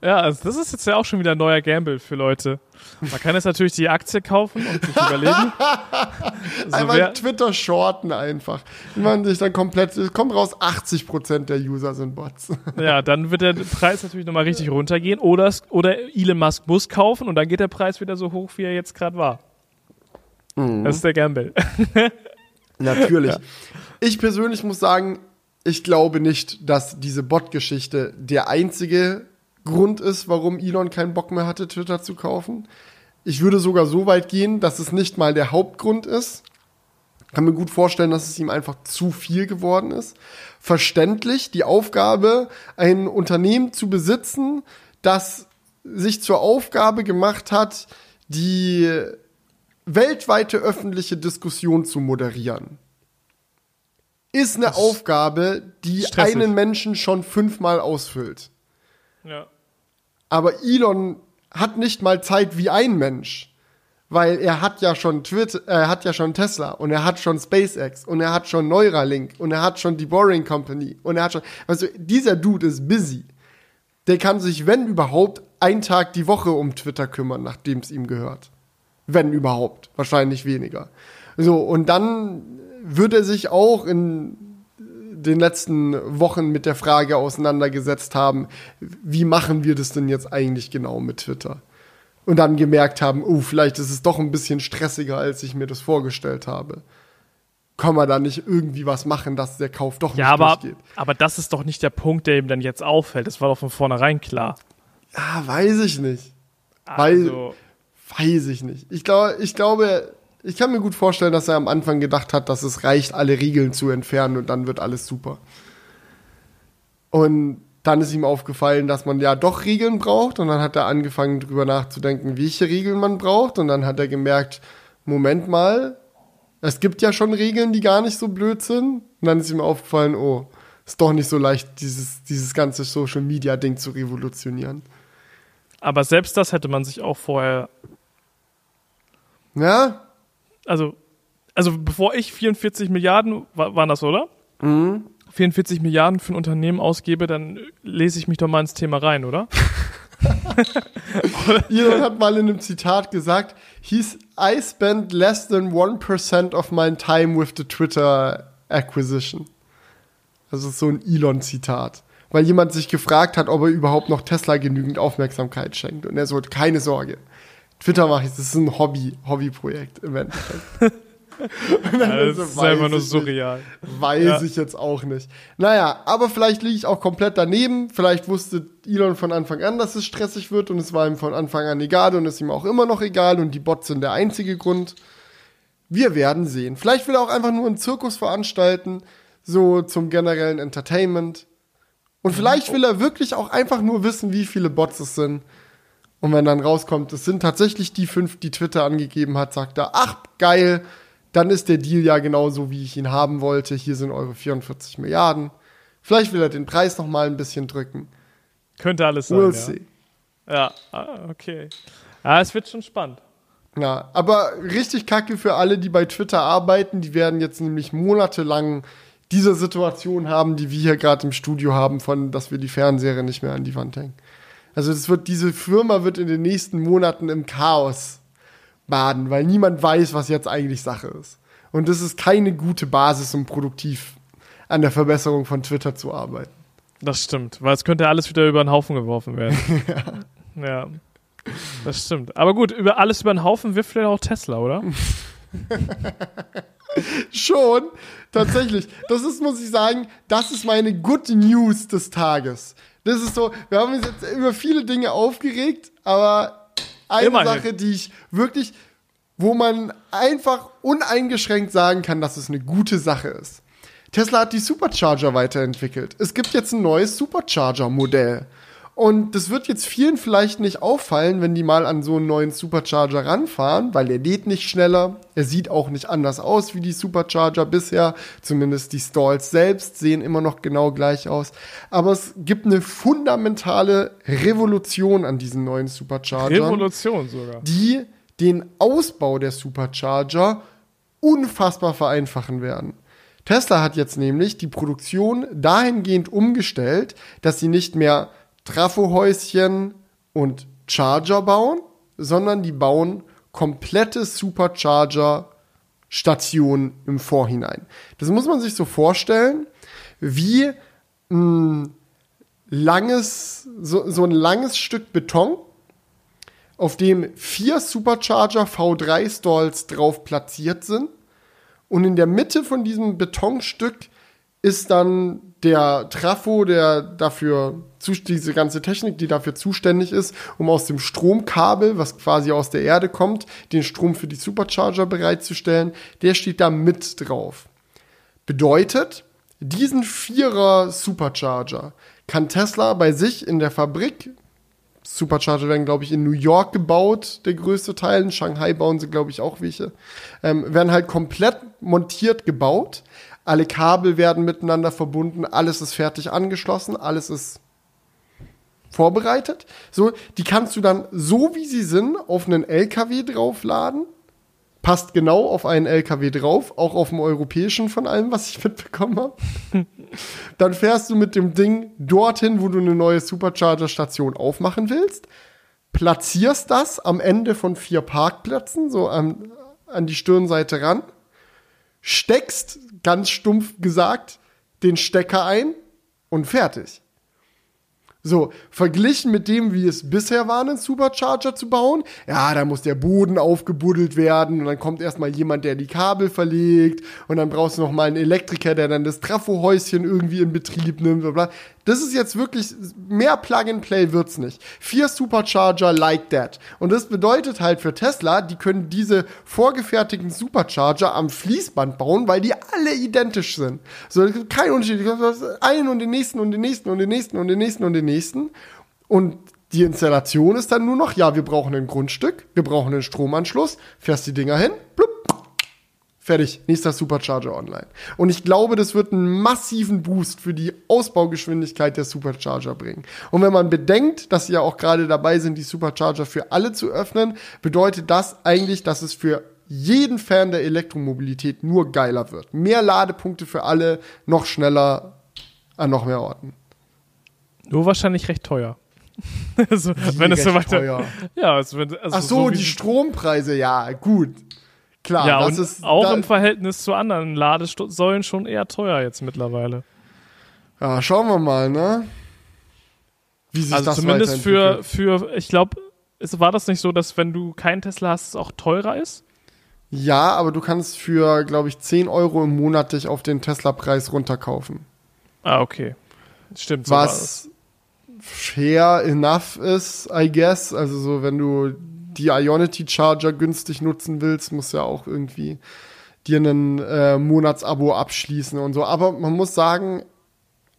Ja, also das ist jetzt ja auch schon wieder ein neuer Gamble für Leute. Man kann jetzt natürlich die Aktie kaufen und sich überlegen. [LAUGHS] so Einmal Twitter shorten einfach. Man sich dann komplett, es kommt raus, 80% der User sind Bots. [LAUGHS] ja, dann wird der Preis natürlich nochmal richtig runtergehen. Oder, oder Elon Musk muss kaufen und dann geht der Preis wieder so hoch, wie er jetzt gerade war. Mhm. Das ist der Gamble. [LAUGHS] natürlich. Ja. Ich persönlich muss sagen, ich glaube nicht, dass diese Bot-Geschichte der einzige Grund ist, warum Elon keinen Bock mehr hatte, Twitter zu kaufen. Ich würde sogar so weit gehen, dass es nicht mal der Hauptgrund ist. Ich kann mir gut vorstellen, dass es ihm einfach zu viel geworden ist. Verständlich, die Aufgabe, ein Unternehmen zu besitzen, das sich zur Aufgabe gemacht hat, die weltweite öffentliche Diskussion zu moderieren. Ist eine Aufgabe, die stressig. einen Menschen schon fünfmal ausfüllt. Ja. Aber Elon hat nicht mal Zeit wie ein Mensch. Weil er hat ja schon Twitter, er hat ja schon Tesla und er hat schon SpaceX und er hat schon Neuralink und er hat schon die Boring Company und er hat schon, also dieser Dude ist busy. Der kann sich, wenn überhaupt, einen Tag die Woche um Twitter kümmern, nachdem es ihm gehört. Wenn überhaupt. Wahrscheinlich weniger. So, und dann wird er sich auch in den letzten Wochen mit der Frage auseinandergesetzt haben, wie machen wir das denn jetzt eigentlich genau mit Twitter? Und dann gemerkt haben, oh, vielleicht ist es doch ein bisschen stressiger, als ich mir das vorgestellt habe. Kann man da nicht irgendwie was machen, dass der Kauf doch nicht ja, aber, durchgeht? aber das ist doch nicht der Punkt, der ihm dann jetzt auffällt. Das war doch von vornherein klar. Ja, weiß ich nicht. Also. Weiß, weiß ich nicht. Ich glaube, ich glaube, ich kann mir gut vorstellen, dass er am Anfang gedacht hat, dass es reicht, alle Regeln zu entfernen und dann wird alles super. Und dann ist ihm aufgefallen, dass man ja doch Regeln braucht und dann hat er angefangen drüber nachzudenken, welche Regeln man braucht und dann hat er gemerkt, Moment mal, es gibt ja schon Regeln, die gar nicht so blöd sind. Und dann ist ihm aufgefallen, oh, ist doch nicht so leicht, dieses, dieses ganze Social Media Ding zu revolutionieren. Aber selbst das hätte man sich auch vorher. Ja? Also, also bevor ich 44 Milliarden, war, waren das, oder? Mhm. 44 Milliarden für ein Unternehmen ausgebe, dann lese ich mich doch mal ins Thema rein, oder? [LAUGHS] Elon hat mal in einem Zitat gesagt, he's, I spend less than 1% of my time with the Twitter acquisition. Das ist so ein Elon-Zitat. Weil jemand sich gefragt hat, ob er überhaupt noch Tesla genügend Aufmerksamkeit schenkt. Und er so, keine Sorge. Twitter mache ich, das ist ein Hobby, Hobbyprojekt im Endeffekt. [LAUGHS] Ja, das ist einfach nur surreal. Nicht, weiß ja. ich jetzt auch nicht. Naja, aber vielleicht liege ich auch komplett daneben. Vielleicht wusste Elon von Anfang an, dass es stressig wird und es war ihm von Anfang an egal und ist ihm auch immer noch egal und die Bots sind der einzige Grund. Wir werden sehen. Vielleicht will er auch einfach nur einen Zirkus veranstalten, so zum generellen Entertainment. Und vielleicht will er wirklich auch einfach nur wissen, wie viele Bots es sind. Und wenn dann rauskommt, es sind tatsächlich die fünf, die Twitter angegeben hat, sagt er, ach geil, dann ist der Deal ja genauso, wie ich ihn haben wollte. Hier sind eure 44 Milliarden. Vielleicht will er den Preis noch mal ein bisschen drücken. Könnte alles sein. We'll ja. see. Ja, ah, okay. Ja, es wird schon spannend. Ja, aber richtig kacke für alle, die bei Twitter arbeiten. Die werden jetzt nämlich monatelang diese Situation haben, die wir hier gerade im Studio haben, von, dass wir die Fernseher nicht mehr an die Wand hängen. Also es wird, diese Firma wird in den nächsten Monaten im Chaos baden, weil niemand weiß, was jetzt eigentlich Sache ist. Und das ist keine gute Basis, um produktiv an der Verbesserung von Twitter zu arbeiten. Das stimmt, weil es könnte alles wieder über den Haufen geworfen werden. [LAUGHS] ja. ja. Das stimmt. Aber gut, über alles über den Haufen wirft vielleicht auch Tesla, oder? [LAUGHS] Schon, tatsächlich. Das ist, muss ich sagen, das ist meine Good News des Tages. Das ist so, wir haben uns jetzt über viele Dinge aufgeregt, aber eine Immerhin. Sache, die ich wirklich, wo man einfach uneingeschränkt sagen kann, dass es eine gute Sache ist. Tesla hat die Supercharger weiterentwickelt. Es gibt jetzt ein neues Supercharger-Modell. Und das wird jetzt vielen vielleicht nicht auffallen, wenn die mal an so einen neuen Supercharger ranfahren, weil er lädt nicht schneller. Er sieht auch nicht anders aus wie die Supercharger bisher. Zumindest die Stalls selbst sehen immer noch genau gleich aus. Aber es gibt eine fundamentale Revolution an diesen neuen Superchargern. Revolution sogar. Die den Ausbau der Supercharger unfassbar vereinfachen werden. Tesla hat jetzt nämlich die Produktion dahingehend umgestellt, dass sie nicht mehr Trafohäuschen und Charger bauen, sondern die bauen komplette Supercharger-Stationen im Vorhinein. Das muss man sich so vorstellen, wie ein langes, so, so ein langes Stück Beton, auf dem vier Supercharger V3 Stalls drauf platziert sind. Und in der Mitte von diesem Betonstück ist dann der Trafo, der dafür, diese ganze Technik, die dafür zuständig ist, um aus dem Stromkabel, was quasi aus der Erde kommt, den Strom für die Supercharger bereitzustellen, der steht da mit drauf. Bedeutet, diesen Vierer Supercharger kann Tesla bei sich in der Fabrik, Supercharger werden, glaube ich, in New York gebaut, der größte Teil. In Shanghai bauen sie, glaube ich, auch welche. Ähm, werden halt komplett montiert gebaut alle Kabel werden miteinander verbunden, alles ist fertig angeschlossen, alles ist vorbereitet. So, die kannst du dann so wie sie sind auf einen LKW draufladen. Passt genau auf einen LKW drauf, auch auf dem europäischen von allem, was ich mitbekommen habe. [LAUGHS] dann fährst du mit dem Ding dorthin, wo du eine neue Supercharger-Station aufmachen willst, platzierst das am Ende von vier Parkplätzen, so an, an die Stirnseite ran, steckst ganz stumpf gesagt, den Stecker ein und fertig. So, verglichen mit dem, wie es bisher war, einen Supercharger zu bauen, ja, da muss der Boden aufgebuddelt werden und dann kommt erstmal jemand, der die Kabel verlegt und dann brauchst du noch mal einen Elektriker, der dann das Trafohäuschen irgendwie in Betrieb nimmt. Bla bla. Das ist jetzt wirklich, mehr Plug-and-Play wird's nicht. Vier Supercharger like that. Und das bedeutet halt für Tesla, die können diese vorgefertigten Supercharger am Fließband bauen, weil die alle identisch sind. So, es gibt keinen Unterschied. Einen und den nächsten und den nächsten und den nächsten und den nächsten und den nächsten. Und die Installation ist dann nur noch, ja, wir brauchen ein Grundstück, wir brauchen einen Stromanschluss, fährst die Dinger hin, blub, Fertig, nächster Supercharger online. Und ich glaube, das wird einen massiven Boost für die Ausbaugeschwindigkeit der Supercharger bringen. Und wenn man bedenkt, dass sie ja auch gerade dabei sind, die Supercharger für alle zu öffnen, bedeutet das eigentlich, dass es für jeden Fan der Elektromobilität nur geiler wird. Mehr Ladepunkte für alle, noch schneller an noch mehr Orten. Nur wahrscheinlich recht teuer. [LAUGHS] also, wenn es so weiter. Teuer. Ja, also, wenn, also Ach so, wie- die Strompreise, ja, gut. Klar, Ja, das und ist auch da, im Verhältnis zu anderen Ladesäulen schon eher teuer jetzt mittlerweile. Ja, schauen wir mal, ne? Wie sich Also das zumindest für, für, ich glaube, war das nicht so, dass wenn du keinen Tesla hast, es auch teurer ist? Ja, aber du kannst für, glaube ich, 10 Euro im Monat dich auf den Tesla-Preis runterkaufen. Ah, okay. Stimmt. so. Was fair enough ist, I guess. Also so, wenn du die Ionity Charger günstig nutzen willst, musst du ja auch irgendwie dir einen äh, Monatsabo abschließen und so. Aber man muss sagen,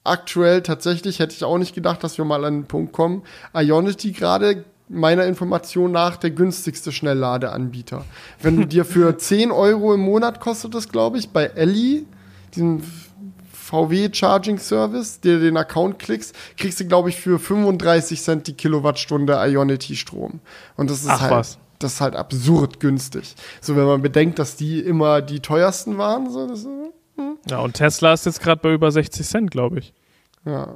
aktuell tatsächlich hätte ich auch nicht gedacht, dass wir mal an den Punkt kommen. Ionity gerade meiner Information nach der günstigste Schnellladeanbieter. Wenn du dir für [LAUGHS] 10 Euro im Monat kostet das, glaube ich, bei Ellie, diesem VW Charging Service, der den Account klickst, kriegst du, glaube ich, für 35 Cent die Kilowattstunde Ionity Strom. Und das ist Ach halt, was. das ist halt absurd günstig. So, wenn man bedenkt, dass die immer die teuersten waren, so, das, Ja, und Tesla ist jetzt gerade bei über 60 Cent, glaube ich. ja.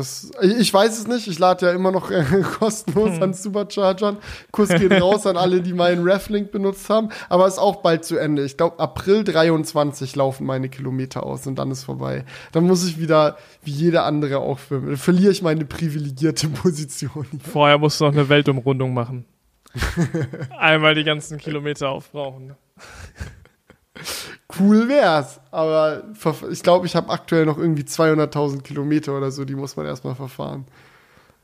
Das, ich weiß es nicht, ich lade ja immer noch äh, [LAUGHS] kostenlos Hm. an Superchargern. Kuss geht [LAUGHS] raus an alle, die meinen Reflink benutzt haben, aber ist auch bald zu Ende. Ich glaube, April 23 laufen meine Kilometer aus und dann ist vorbei. Dann muss ich wieder, wie jeder andere auch, ver verliere ich meine privilegierte [LAUGHS] Position. Vorher musst du noch eine Weltumrundung machen. Einmal die ganzen Kilometer aufbrauchen. Cool wär's, aber ich glaube, ich habe aktuell noch irgendwie 200.000 Kilometer oder so, die muss man erstmal verfahren.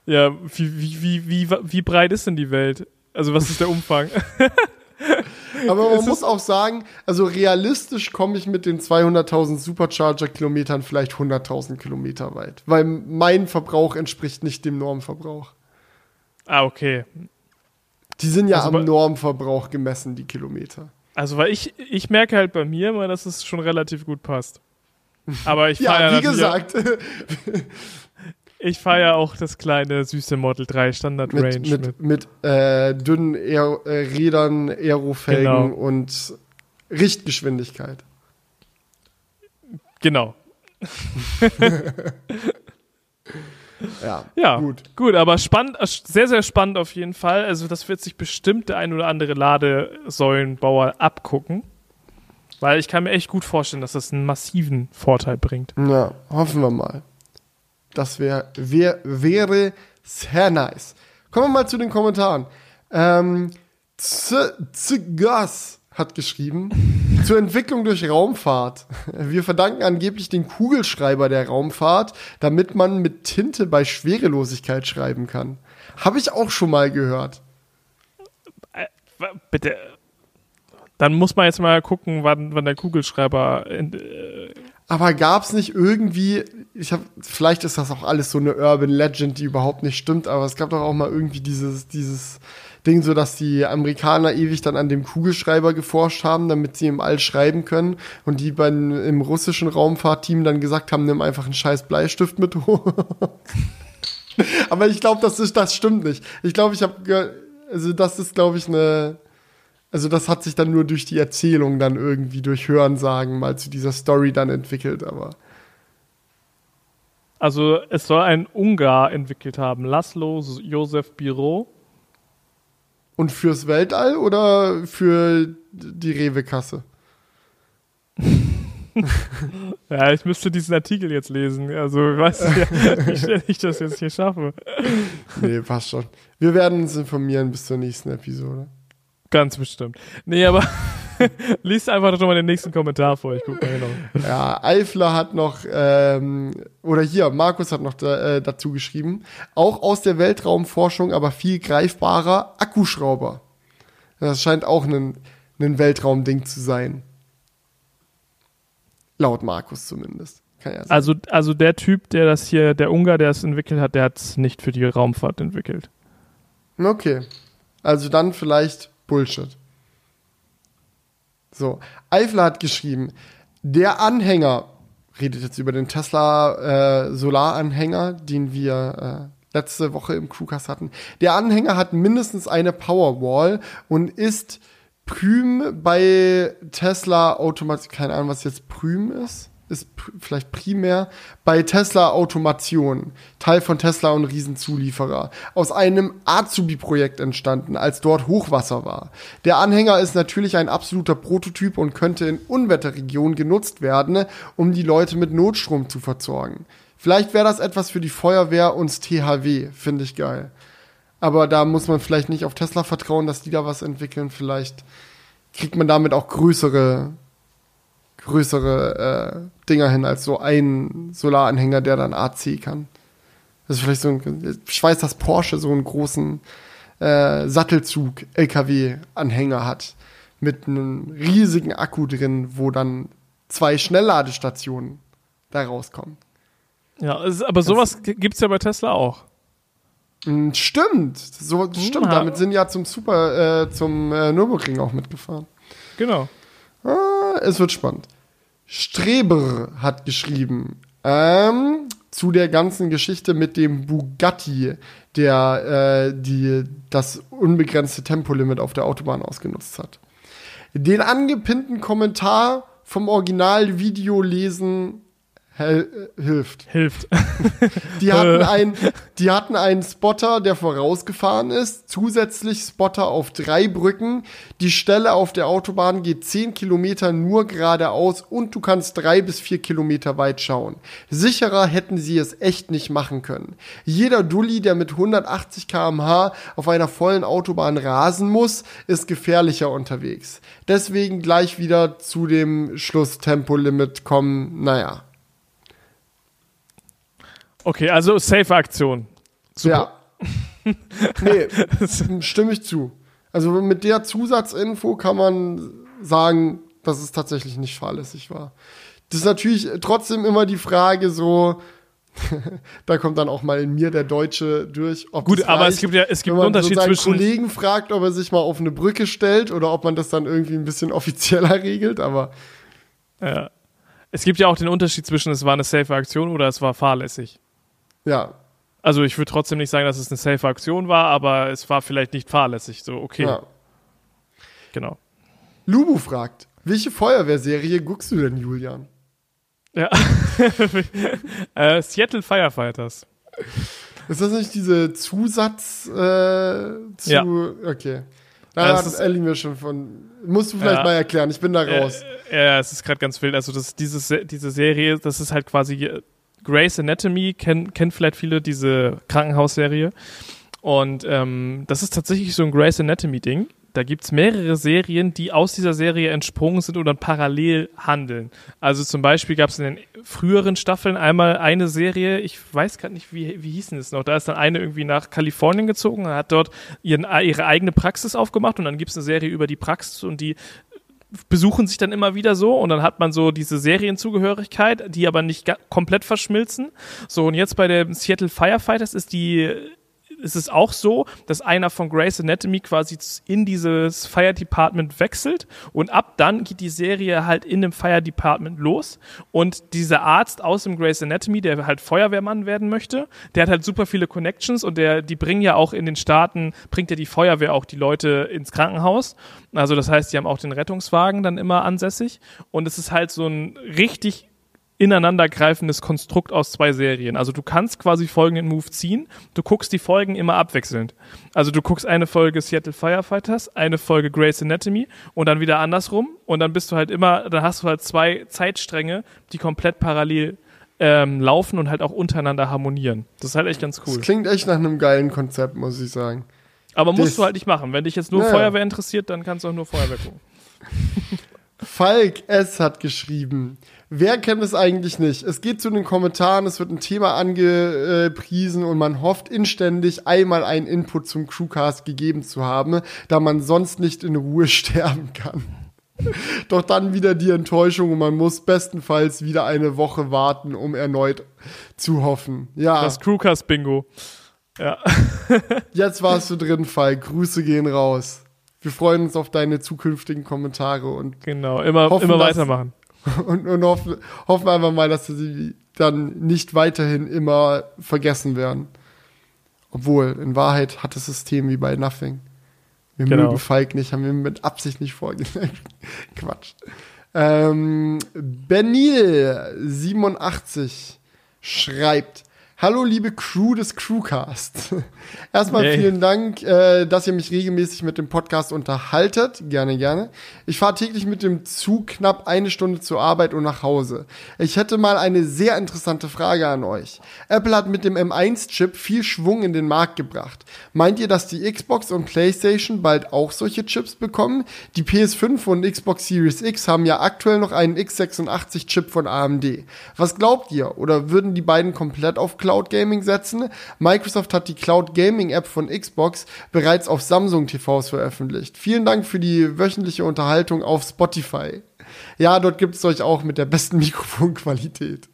Ja, wie, wie, wie, wie, wie breit ist denn die Welt? Also was ist der Umfang? [LAUGHS] Aber man muss auch sagen, also realistisch komme ich mit den 200.000 Supercharger-Kilometern vielleicht 100.000 Kilometer weit, weil mein Verbrauch entspricht nicht dem Normverbrauch. ah, okay. Die sind ja Also am Normverbrauch gemessen, die Kilometer. Also weil ich, ich merke halt bei mir immer, dass es schon relativ gut passt. Aber ich fahre [LAUGHS] ja, wie gesagt, [LAUGHS] Ich fahre ja auch das kleine süße Model 3 Standard Range mit, mit, mit äh, dünnen Aer äh, Rädern, Aerofelgen Genau. und Richtgeschwindigkeit. Genau. [LAUGHS] Ja, Ja, gut. gut. aber spannend, äh, sehr, sehr spannend auf jeden Fall. Also das wird sich bestimmt der ein oder andere Ladesäulenbauer abgucken. Weil ich kann mir echt gut vorstellen, dass das einen massiven Vorteil bringt. Ja, hoffen wir mal. Das wär, wär, wäre sehr nice. Kommen wir mal zu den Kommentaren. Ähm, Z- Zgas hat geschrieben, zur Entwicklung durch Raumfahrt. Wir verdanken angeblich den Kugelschreiber der Raumfahrt, damit man mit Tinte bei Schwerelosigkeit schreiben kann. Habe ich auch schon mal gehört. Äh, bitte. Dann muss man jetzt mal gucken, wann, wann der Kugelschreiber. In, äh, Aber gab's nicht irgendwie, ich habe, vielleicht ist das auch alles so eine Urban Legend, die überhaupt nicht stimmt, aber es gab doch auch mal irgendwie dieses, dieses Ding, so dass die Amerikaner ewig dann an dem Kugelschreiber geforscht haben, damit sie im All schreiben können und die beim, im russischen Raumfahrtteam dann gesagt haben, nimm einfach einen scheiß Bleistift mit hoch. [LAUGHS] aber ich glaube, das ist, das stimmt nicht. Ich glaube, ich habe, also das ist, glaube ich, eine, also das hat sich dann nur durch die Erzählung dann irgendwie durch Hörensagen mal zu dieser Story dann entwickelt, aber also es soll ein Ungar entwickelt haben. Laszlo Josef Biro. Und fürs Weltall oder für die Rewe-Kasse? [LAUGHS] Ja, ich müsste diesen Artikel jetzt lesen. Also ich weiß nicht, [LAUGHS] wie schnell ich das jetzt hier schaffe. Nee, passt schon. Wir werden uns informieren bis zur nächsten Episode. Ganz bestimmt. Nee, aber [LAUGHS] liest einfach schon mal den nächsten Kommentar vor. Ich guck mal genau. Ja, Eifler hat noch, ähm, oder hier, Markus hat noch da, äh, dazu geschrieben, auch aus der Weltraumforschung, aber viel greifbarer, Akkuschrauber. Das scheint auch ein, ein Weltraumding zu sein. Laut Markus zumindest. Ja. Also, also der Typ, der das hier, der Ungar, der es entwickelt hat, der hat es nicht für die Raumfahrt entwickelt. Okay. Also dann vielleicht Bullshit. So, Eifler hat geschrieben, der Anhänger, redet jetzt über den Tesla äh, Solaranhänger, den wir äh, letzte Woche im Crewcast hatten. Der Anhänger hat mindestens eine Powerwall und ist Prüm bei Tesla automatisch, keine Ahnung, was jetzt Prüm ist ist vielleicht primär bei Tesla Automation, Teil von Tesla und Riesenzulieferer, aus einem Azubi-Projekt entstanden, als dort Hochwasser war. Der Anhänger ist natürlich ein absoluter Prototyp und könnte in Unwetterregionen genutzt werden, um die Leute mit Notstrom zu versorgen. Vielleicht wäre das etwas für die Feuerwehr und THW, finde ich geil. Aber da muss man vielleicht nicht auf Tesla vertrauen, dass die da was entwickeln. Vielleicht kriegt man damit auch größere größere äh, Dinger hin als so ein Solaranhänger, der dann AC kann. Das ist vielleicht so ein, ich weiß, dass Porsche so einen großen äh, Sattelzug-LKW-Anhänger hat mit einem riesigen Akku drin, wo dann zwei Schnellladestationen da rauskommen. Ja, aber sowas gibt es ja bei Tesla auch. Hm, stimmt, so hm, stimmt. Damit sind ja zum Super, äh, zum äh, Nürburgring auch mitgefahren. Genau. Ah, es wird spannend. Streber hat geschrieben ähm, zu der ganzen Geschichte mit dem Bugatti, der äh, die, das unbegrenzte Tempolimit auf der Autobahn ausgenutzt hat. Den angepinnten Kommentar vom Originalvideo lesen Hel hilft. Hilft. [LAUGHS] die, hatten ein, die hatten einen Spotter, der vorausgefahren ist, zusätzlich Spotter auf drei Brücken. Die Stelle auf der Autobahn geht zehn Kilometer nur geradeaus und du kannst drei bis vier Kilometer weit schauen. Sicherer hätten sie es echt nicht machen können. Jeder Dulli, der mit 180 kmh auf einer vollen Autobahn rasen muss, ist gefährlicher unterwegs. Deswegen gleich wieder zu dem Schlusstempolimit kommen. Naja. Okay, also safe Aktion. Super. Ja. [LAUGHS] nee, [LAUGHS] stimme ich zu. Also mit der Zusatzinfo kann man sagen, dass es tatsächlich nicht fahrlässig war. Das ist natürlich trotzdem immer die Frage so, [LAUGHS] da kommt dann auch mal in mir der Deutsche durch. Gut, aber reicht, es gibt ja es gibt einen Unterschied so seinen zwischen Kollegen fragt, ob er sich mal auf eine Brücke stellt oder ob man das dann irgendwie ein bisschen offizieller regelt, aber ja. Es gibt ja auch den Unterschied zwischen es war eine safe Aktion oder es war fahrlässig. Ja. Also ich würde trotzdem nicht sagen, dass es eine safe Aktion war, aber es war vielleicht nicht fahrlässig. So, okay. Ja. Genau. Lubu fragt, welche Feuerwehrserie guckst du denn, Julian? Ja. [LAUGHS] äh, Seattle Firefighters. Ist das nicht diese Zusatz äh, zu. Ja. Okay. Da ja, hat Ellie mir schon von. Musst du vielleicht ja, mal erklären, ich bin da raus. Ja, ja es ist gerade ganz wild. Also, das, dieses, diese Serie, das ist halt quasi Grey's Anatomy kennen kennt vielleicht viele diese Krankenhausserie. Und ähm, das ist tatsächlich so ein Grey's Anatomy-Ding. Da gibt's mehrere Serien, die aus dieser Serie entsprungen sind oder parallel handeln. Also zum Beispiel gab's in den früheren Staffeln einmal eine Serie, ich weiß gerade nicht, wie, wie hieß das noch, da ist dann eine irgendwie nach Kalifornien gezogen und hat dort ihren, ihre eigene Praxis aufgemacht und dann gibt's eine Serie über die Praxis und die besuchen sich dann immer wieder so und dann hat man so diese Serienzugehörigkeit, die aber nicht komplett verschmilzen. So und jetzt bei den Seattle Firefighters ist die ist es auch so, dass einer von Grey's Anatomy quasi in dieses Fire Department wechselt und ab dann geht die Serie halt in dem Fire Department los und dieser Arzt aus dem Grey's Anatomy, der halt Feuerwehrmann werden möchte, der hat halt super viele Connections und der, die bringen ja auch in den Staaten, bringt ja die Feuerwehr auch die Leute ins Krankenhaus. Also das heißt, die haben auch den Rettungswagen dann immer ansässig und es ist halt so ein richtig ineinandergreifendes Konstrukt aus zwei Serien. Also du kannst quasi folgenden Move ziehen. Du guckst die Folgen immer abwechselnd. Also du guckst eine Folge Seattle Firefighters, eine Folge Grey's Anatomy und dann wieder andersrum und dann bist du halt immer, dann hast du halt zwei Zeitstränge, die komplett parallel ähm, laufen und halt auch untereinander harmonieren. Das ist halt echt ganz cool. Das klingt echt nach einem geilen Konzept, muss ich sagen. Aber musst das, du halt nicht machen. Wenn dich jetzt nur naja. Feuerwehr interessiert, dann kannst du auch nur Feuerwehr gucken. [LAUGHS] Falk S. hat geschrieben, wer kennt es eigentlich nicht? Es geht zu den Kommentaren, es wird ein Thema angepriesen und man hofft inständig, einmal einen Input zum Crewcast gegeben zu haben, da man sonst nicht in Ruhe [LAUGHS] sterben kann. Doch dann wieder die Enttäuschung und man muss bestenfalls wieder eine Woche warten, um erneut zu hoffen. Ja. Das Crewcast-Bingo. Ja. [LAUGHS] Jetzt warst du drin, Falk. Grüße gehen raus. Wir freuen uns auf deine zukünftigen Kommentare und Genau, immer, Hoffen, immer dass- weitermachen. [LAUGHS] und, und hoffen, hoffen einfach mal, dass sie dann nicht weiterhin immer vergessen werden. Obwohl, in Wahrheit hat das System wie bei Nothing. Wir Genau. mögen Falk nicht, haben wir mit Absicht nicht vorgesagt. [LAUGHS] Quatsch. Ähm, Benil87 schreibt, Hallo liebe Crew des Crewcast. [LAUGHS] Erstmal Yay. vielen Dank, äh, dass ihr mich regelmäßig mit dem Podcast unterhaltet. Gerne, gerne. Ich fahre täglich mit dem Zug knapp eine Stunde zur Arbeit und nach Hause. Ich hätte mal eine sehr interessante Frage an euch. Apple hat mit dem M1-Chip viel Schwung in den Markt gebracht. Meint ihr, dass die Xbox und PlayStation bald auch solche Chips bekommen? Die PS5 und Xbox Series X haben ja aktuell noch einen x86-Chip von AMD. Was glaubt ihr? Oder würden die beiden komplett auf Cloud Gaming setzen? Microsoft hat die Cloud Gaming App von Xbox bereits auf Samsung TVs veröffentlicht. Vielen Dank für die wöchentliche Unterhaltung auf Spotify. Ja, dort gibt es euch auch mit der besten [LAUGHS] Mikrofonqualität.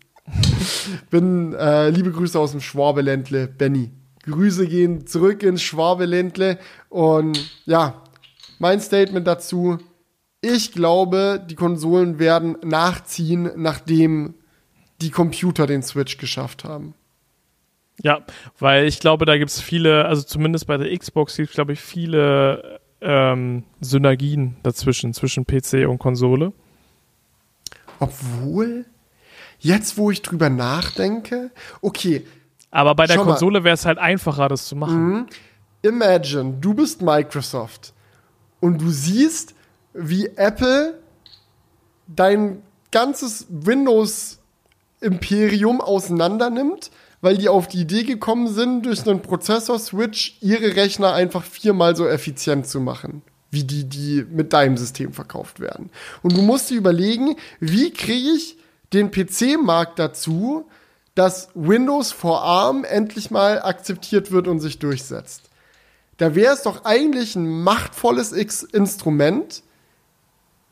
Bin äh, liebe Grüße aus dem Schwabeländle, Benny. Grüße gehen zurück ins Schwabeländle und ja, mein Statement dazu. Ich glaube, die Konsolen werden nachziehen, nachdem die Computer den Switch geschafft haben. Ja, weil ich glaube, da gibt es viele, also zumindest bei der Xbox gibt es, glaube ich, viele ähm, Synergien dazwischen, zwischen PC und Konsole. Obwohl, jetzt wo ich drüber nachdenke, okay, Aber bei der. Konsole wäre es halt einfacher, das zu machen. imagine, du bist Microsoft und du siehst, wie Apple dein ganzes Windows-Imperium auseinander nimmt, weil die auf die Idee gekommen sind, durch einen Prozessor-Switch ihre Rechner einfach viermal so effizient zu machen, wie die, die mit deinem System verkauft werden. Und du musst dir überlegen, wie kriege ich den PC-Markt dazu, dass Windows vor ARM endlich mal akzeptiert wird und sich durchsetzt. Da wäre es doch eigentlich ein machtvolles X Instrument,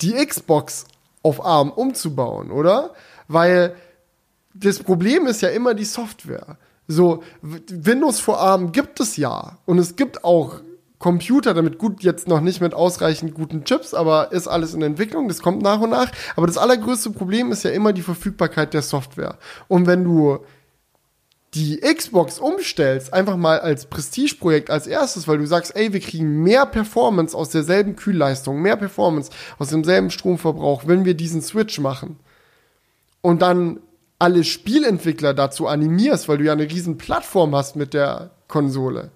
die Xbox auf ARM umzubauen, oder? Weil das Problem ist ja immer die Software. So, Windows vor ARM gibt es ja. Und es gibt auch Computer, damit gut jetzt noch nicht mit ausreichend guten Chips, aber ist alles in Entwicklung, das kommt nach und nach. Aber das allergrößte Problem ist ja immer die Verfügbarkeit der Software. Und wenn du die Xbox umstellst, einfach mal als Prestigeprojekt als erstes, weil du sagst, ey, wir kriegen mehr Performance aus derselben Kühlleistung, mehr Performance aus demselben Stromverbrauch, wenn wir diesen Switch machen. Und dann alle Spielentwickler dazu animierst, weil du ja eine riesen Plattform hast mit der Konsole.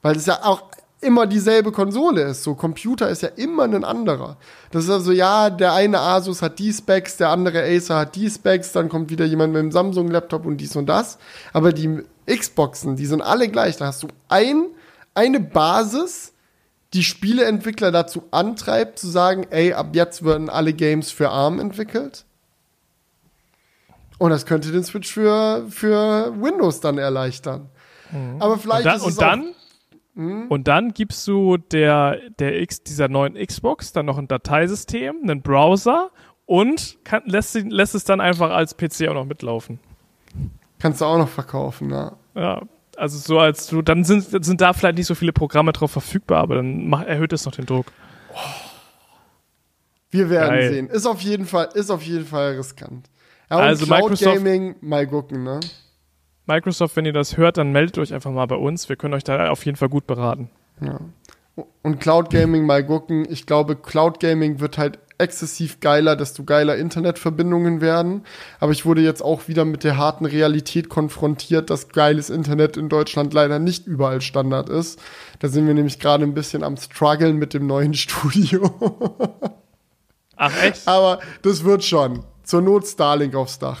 Weil es ja auch immer dieselbe Konsole ist. So, Computer ist ja immer ein anderer. Das ist also, ja, der eine Asus hat die Specs, der andere Acer hat die Specs, dann kommt wieder jemand mit einem Samsung-Laptop und dies und das. Aber die Xboxen, die sind alle gleich. Da hast du ein, eine Basis, die Spieleentwickler dazu antreibt, zu sagen, ey, ab jetzt werden alle Games für ARM entwickelt. Und das könnte den Switch für, für Windows dann erleichtern. Aber vielleicht Und dann, ist es und dann, und dann gibst du der, der X, dieser neuen Xbox dann noch ein Dateisystem, einen Browser und kann, lässt, lässt es dann einfach als PC auch noch mitlaufen. Kannst du auch noch verkaufen, ja. Ja, also so als du, dann sind, sind da vielleicht nicht so viele Programme drauf verfügbar, aber dann mach, erhöht es noch den Druck. Wir werden Geil. sehen. Ist auf jeden Fall, ist auf jeden Fall riskant. Ja, und Also Cloud Microsoft- Gaming, mal gucken, ne? Microsoft, wenn ihr das hört, dann meldet euch einfach mal bei uns. Wir können euch da auf jeden Fall gut beraten. Ja. Und Cloud Gaming mal gucken. Ich glaube, Cloud Gaming wird halt exzessiv geiler, desto geiler Internetverbindungen werden. Aber ich wurde jetzt auch wieder mit der harten Realität konfrontiert, dass geiles Internet in Deutschland leider nicht überall Standard ist. Da sind wir nämlich gerade ein bisschen am struggeln mit dem neuen [LAUGHS] Studio. Ach echt? Aber das wird schon. Zur Not Starlink aufs Dach.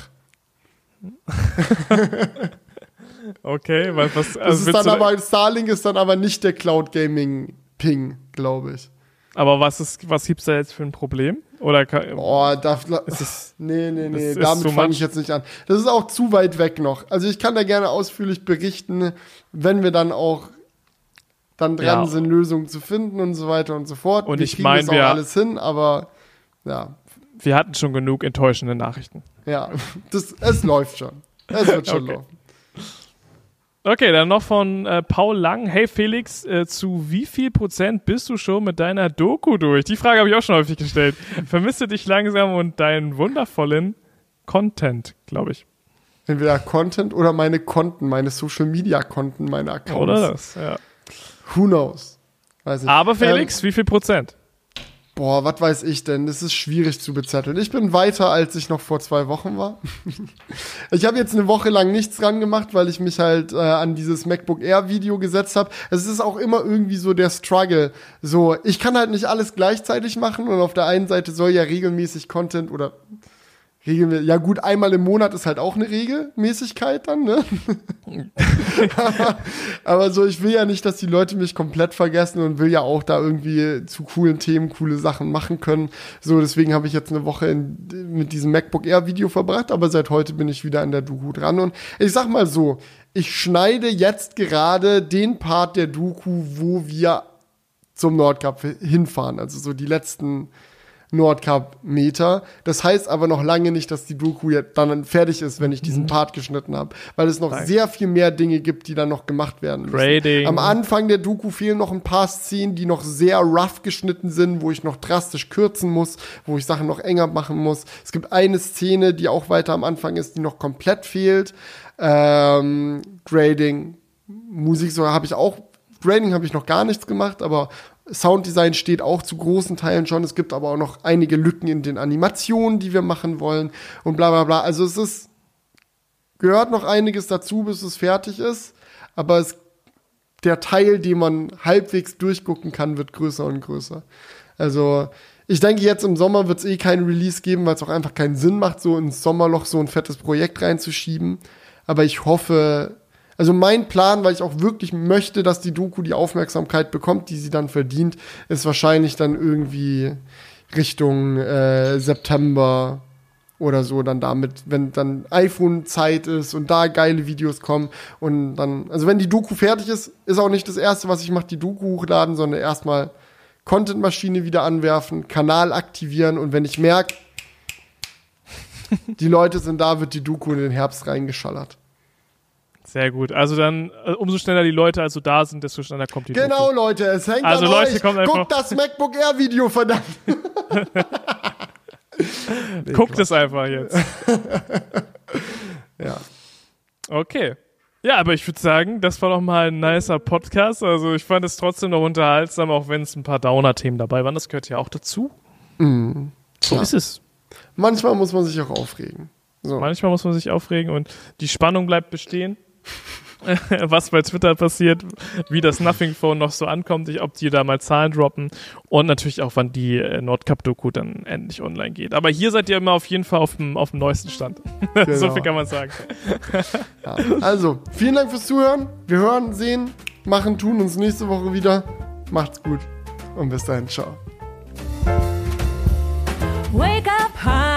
Okay, was, was Das also ist willst dann aber, Starlink ist dann aber nicht der Cloud Gaming Ping, glaube ich. aber was ist, was gibt's da jetzt für ein Problem? Oder kann, Oh, da, ist, nee, nee, nee, das ist damit fange ich jetzt nicht an. Das ist auch zu weit weg noch. Also ich kann da gerne ausführlich berichten, wenn wir dann auch dann dran Ja. sind, Lösungen zu finden und so weiter und so fort. Und wir ich kriegen mein, das auch wir- alles hin, aber ja, wir hatten schon genug enttäuschende Nachrichten. ja, das, es läuft schon. Es wird schon Okay. laufen. Okay, dann noch von äh, Paul Lang. Hey Felix, äh, zu wie viel Prozent bist du schon mit deiner Doku durch? Die Frage habe ich auch schon häufig gestellt. Vermisst du dich langsam und deinen wundervollen Content, glaube ich. Entweder Content oder meine Konten, meine Social Media Konten, meine Accounts. Oder das, ja. Who knows? Aber Felix, Ähm, wie viel Prozent? Boah, was weiß ich denn? Das ist schwierig zu bezetteln. Ich bin weiter, als ich noch vor zwei Wochen war. [LAUGHS] ich habe jetzt eine Woche lang nichts dran gemacht, weil ich mich halt äh, an dieses MacBook Air Video gesetzt habe. Es ist auch immer irgendwie so der Struggle. So, ich kann halt nicht alles gleichzeitig machen und auf der einen Seite soll ja regelmäßig Content oder regelmäßig, ja gut, einmal im Monat ist halt auch eine Regelmäßigkeit dann, ne? aber, [LAUGHS] aber so, ich will ja nicht, dass die Leute mich komplett vergessen und will ja auch da irgendwie zu coolen Themen coole Sachen machen können. So, deswegen habe ich jetzt eine Woche in, mit diesem MacBook Air Video verbracht, aber seit heute bin ich wieder an der Doku dran und ich sag mal so, ich schneide jetzt gerade den Part der Doku, wo wir zum Nordkap hinfahren, also so die letzten Nordkap-Meter. Das heißt aber noch lange nicht, dass die Doku jetzt dann fertig ist, wenn ich diesen Part geschnitten habe, weil es noch Nein. sehr viel mehr Dinge gibt, die dann noch gemacht werden müssen. Grading. Am Anfang der Doku fehlen noch ein paar Szenen, die noch sehr rough geschnitten sind, wo ich noch drastisch kürzen muss, wo ich Sachen noch enger machen muss. Es gibt eine Szene, die auch weiter am Anfang ist, die noch komplett fehlt. Ähm, Grading, Musik, so habe ich auch Grading habe ich noch gar nichts gemacht, aber Sounddesign steht auch zu großen Teilen schon. Es gibt aber auch noch einige Lücken in den Animationen, die wir machen wollen und bla bla bla. Also es ist, gehört noch einiges dazu, bis es fertig ist, aber es, der Teil, den man halbwegs durchgucken kann, wird größer und größer. Also ich denke, jetzt im Sommer wird es eh keinen Release geben, weil es auch einfach keinen Sinn macht, so ins Sommerloch so ein fettes Projekt reinzuschieben. Aber ich hoffe, also mein Plan, weil ich auch wirklich möchte, dass die Doku die Aufmerksamkeit bekommt, die sie dann verdient, ist wahrscheinlich dann irgendwie Richtung äh, September oder so dann damit, wenn dann iPhone-Zeit ist und da geile Videos kommen und dann, also wenn die Doku fertig ist, ist auch nicht das erste, was ich mache, die Doku hochladen, sondern erstmal Content-Maschine wieder anwerfen, Kanal aktivieren und wenn ich merke, [LAUGHS] die Leute sind da, wird die Doku in den Herbst reingeschallert. Sehr gut. Also dann, äh, umso schneller die Leute also da sind, desto schneller kommt die Genau, Doku. Leute, es hängt Also, an Leute, euch. kommt Guckt das MacBook Air Video, verdammt. [LAUGHS] Guckt es einfach jetzt. [LAUGHS] Ja. Okay. Ja, aber ich würde sagen, das war doch mal ein nicer Podcast. Also ich fand es trotzdem noch unterhaltsam, auch wenn es ein paar Downer-Themen dabei waren. Das gehört ja auch dazu. So Ja. ist es. Manchmal muss man sich auch aufregen. So. Manchmal muss man sich aufregen und die Spannung bleibt bestehen. [LAUGHS] was bei Twitter passiert, wie das Nothing Phone noch so ankommt, ich- ob die da mal Zahlen droppen und natürlich auch, wann die äh, Nordcup-Doku dann endlich online geht. Aber hier seid ihr immer auf jeden Fall auf dem, auf dem neuesten Stand. [LAUGHS] so Genau. viel kann man sagen. [LAUGHS] Ja. Also, vielen Dank fürs Zuhören. Wir hören, sehen, machen, tun uns nächste Woche wieder. Macht's gut und bis dahin. Ciao. Wake up,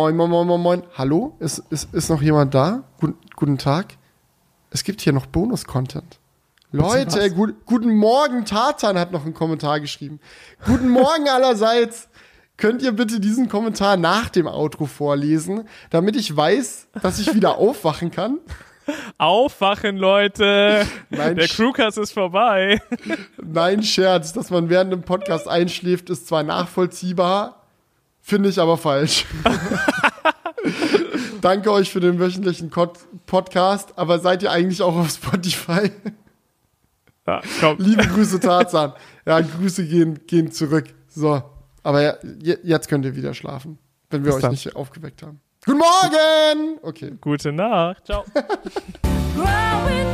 Moin, moin, moin, moin, moin. Hallo? Ist, ist, ist noch jemand da? Guten, guten Tag. Es gibt hier noch Bonus-Content. Leute, gut, guten Morgen, Tatan hat noch einen Kommentar geschrieben. Guten Morgen [LAUGHS] allerseits. Könnt ihr bitte diesen Kommentar nach dem Outro vorlesen, damit ich weiß, dass ich wieder [LAUGHS] aufwachen kann? Aufwachen, Leute! Nein, Der Crewcast ist vorbei. Nein, Scherz, dass man während dem Podcast einschläft, ist zwar nachvollziehbar, Finde ich aber falsch. [LAUGHS] Danke euch für den wöchentlichen Podcast, aber seid ihr eigentlich auch auf Spotify? Ja, komm. Liebe Grüße, Tarzan. Ja, Grüße gehen, gehen zurück. So, aber ja, jetzt könnt ihr wieder schlafen, wenn wir Bis euch dann. nicht aufgeweckt haben. Guten Morgen! Okay. Gute Nacht. Ciao. Growing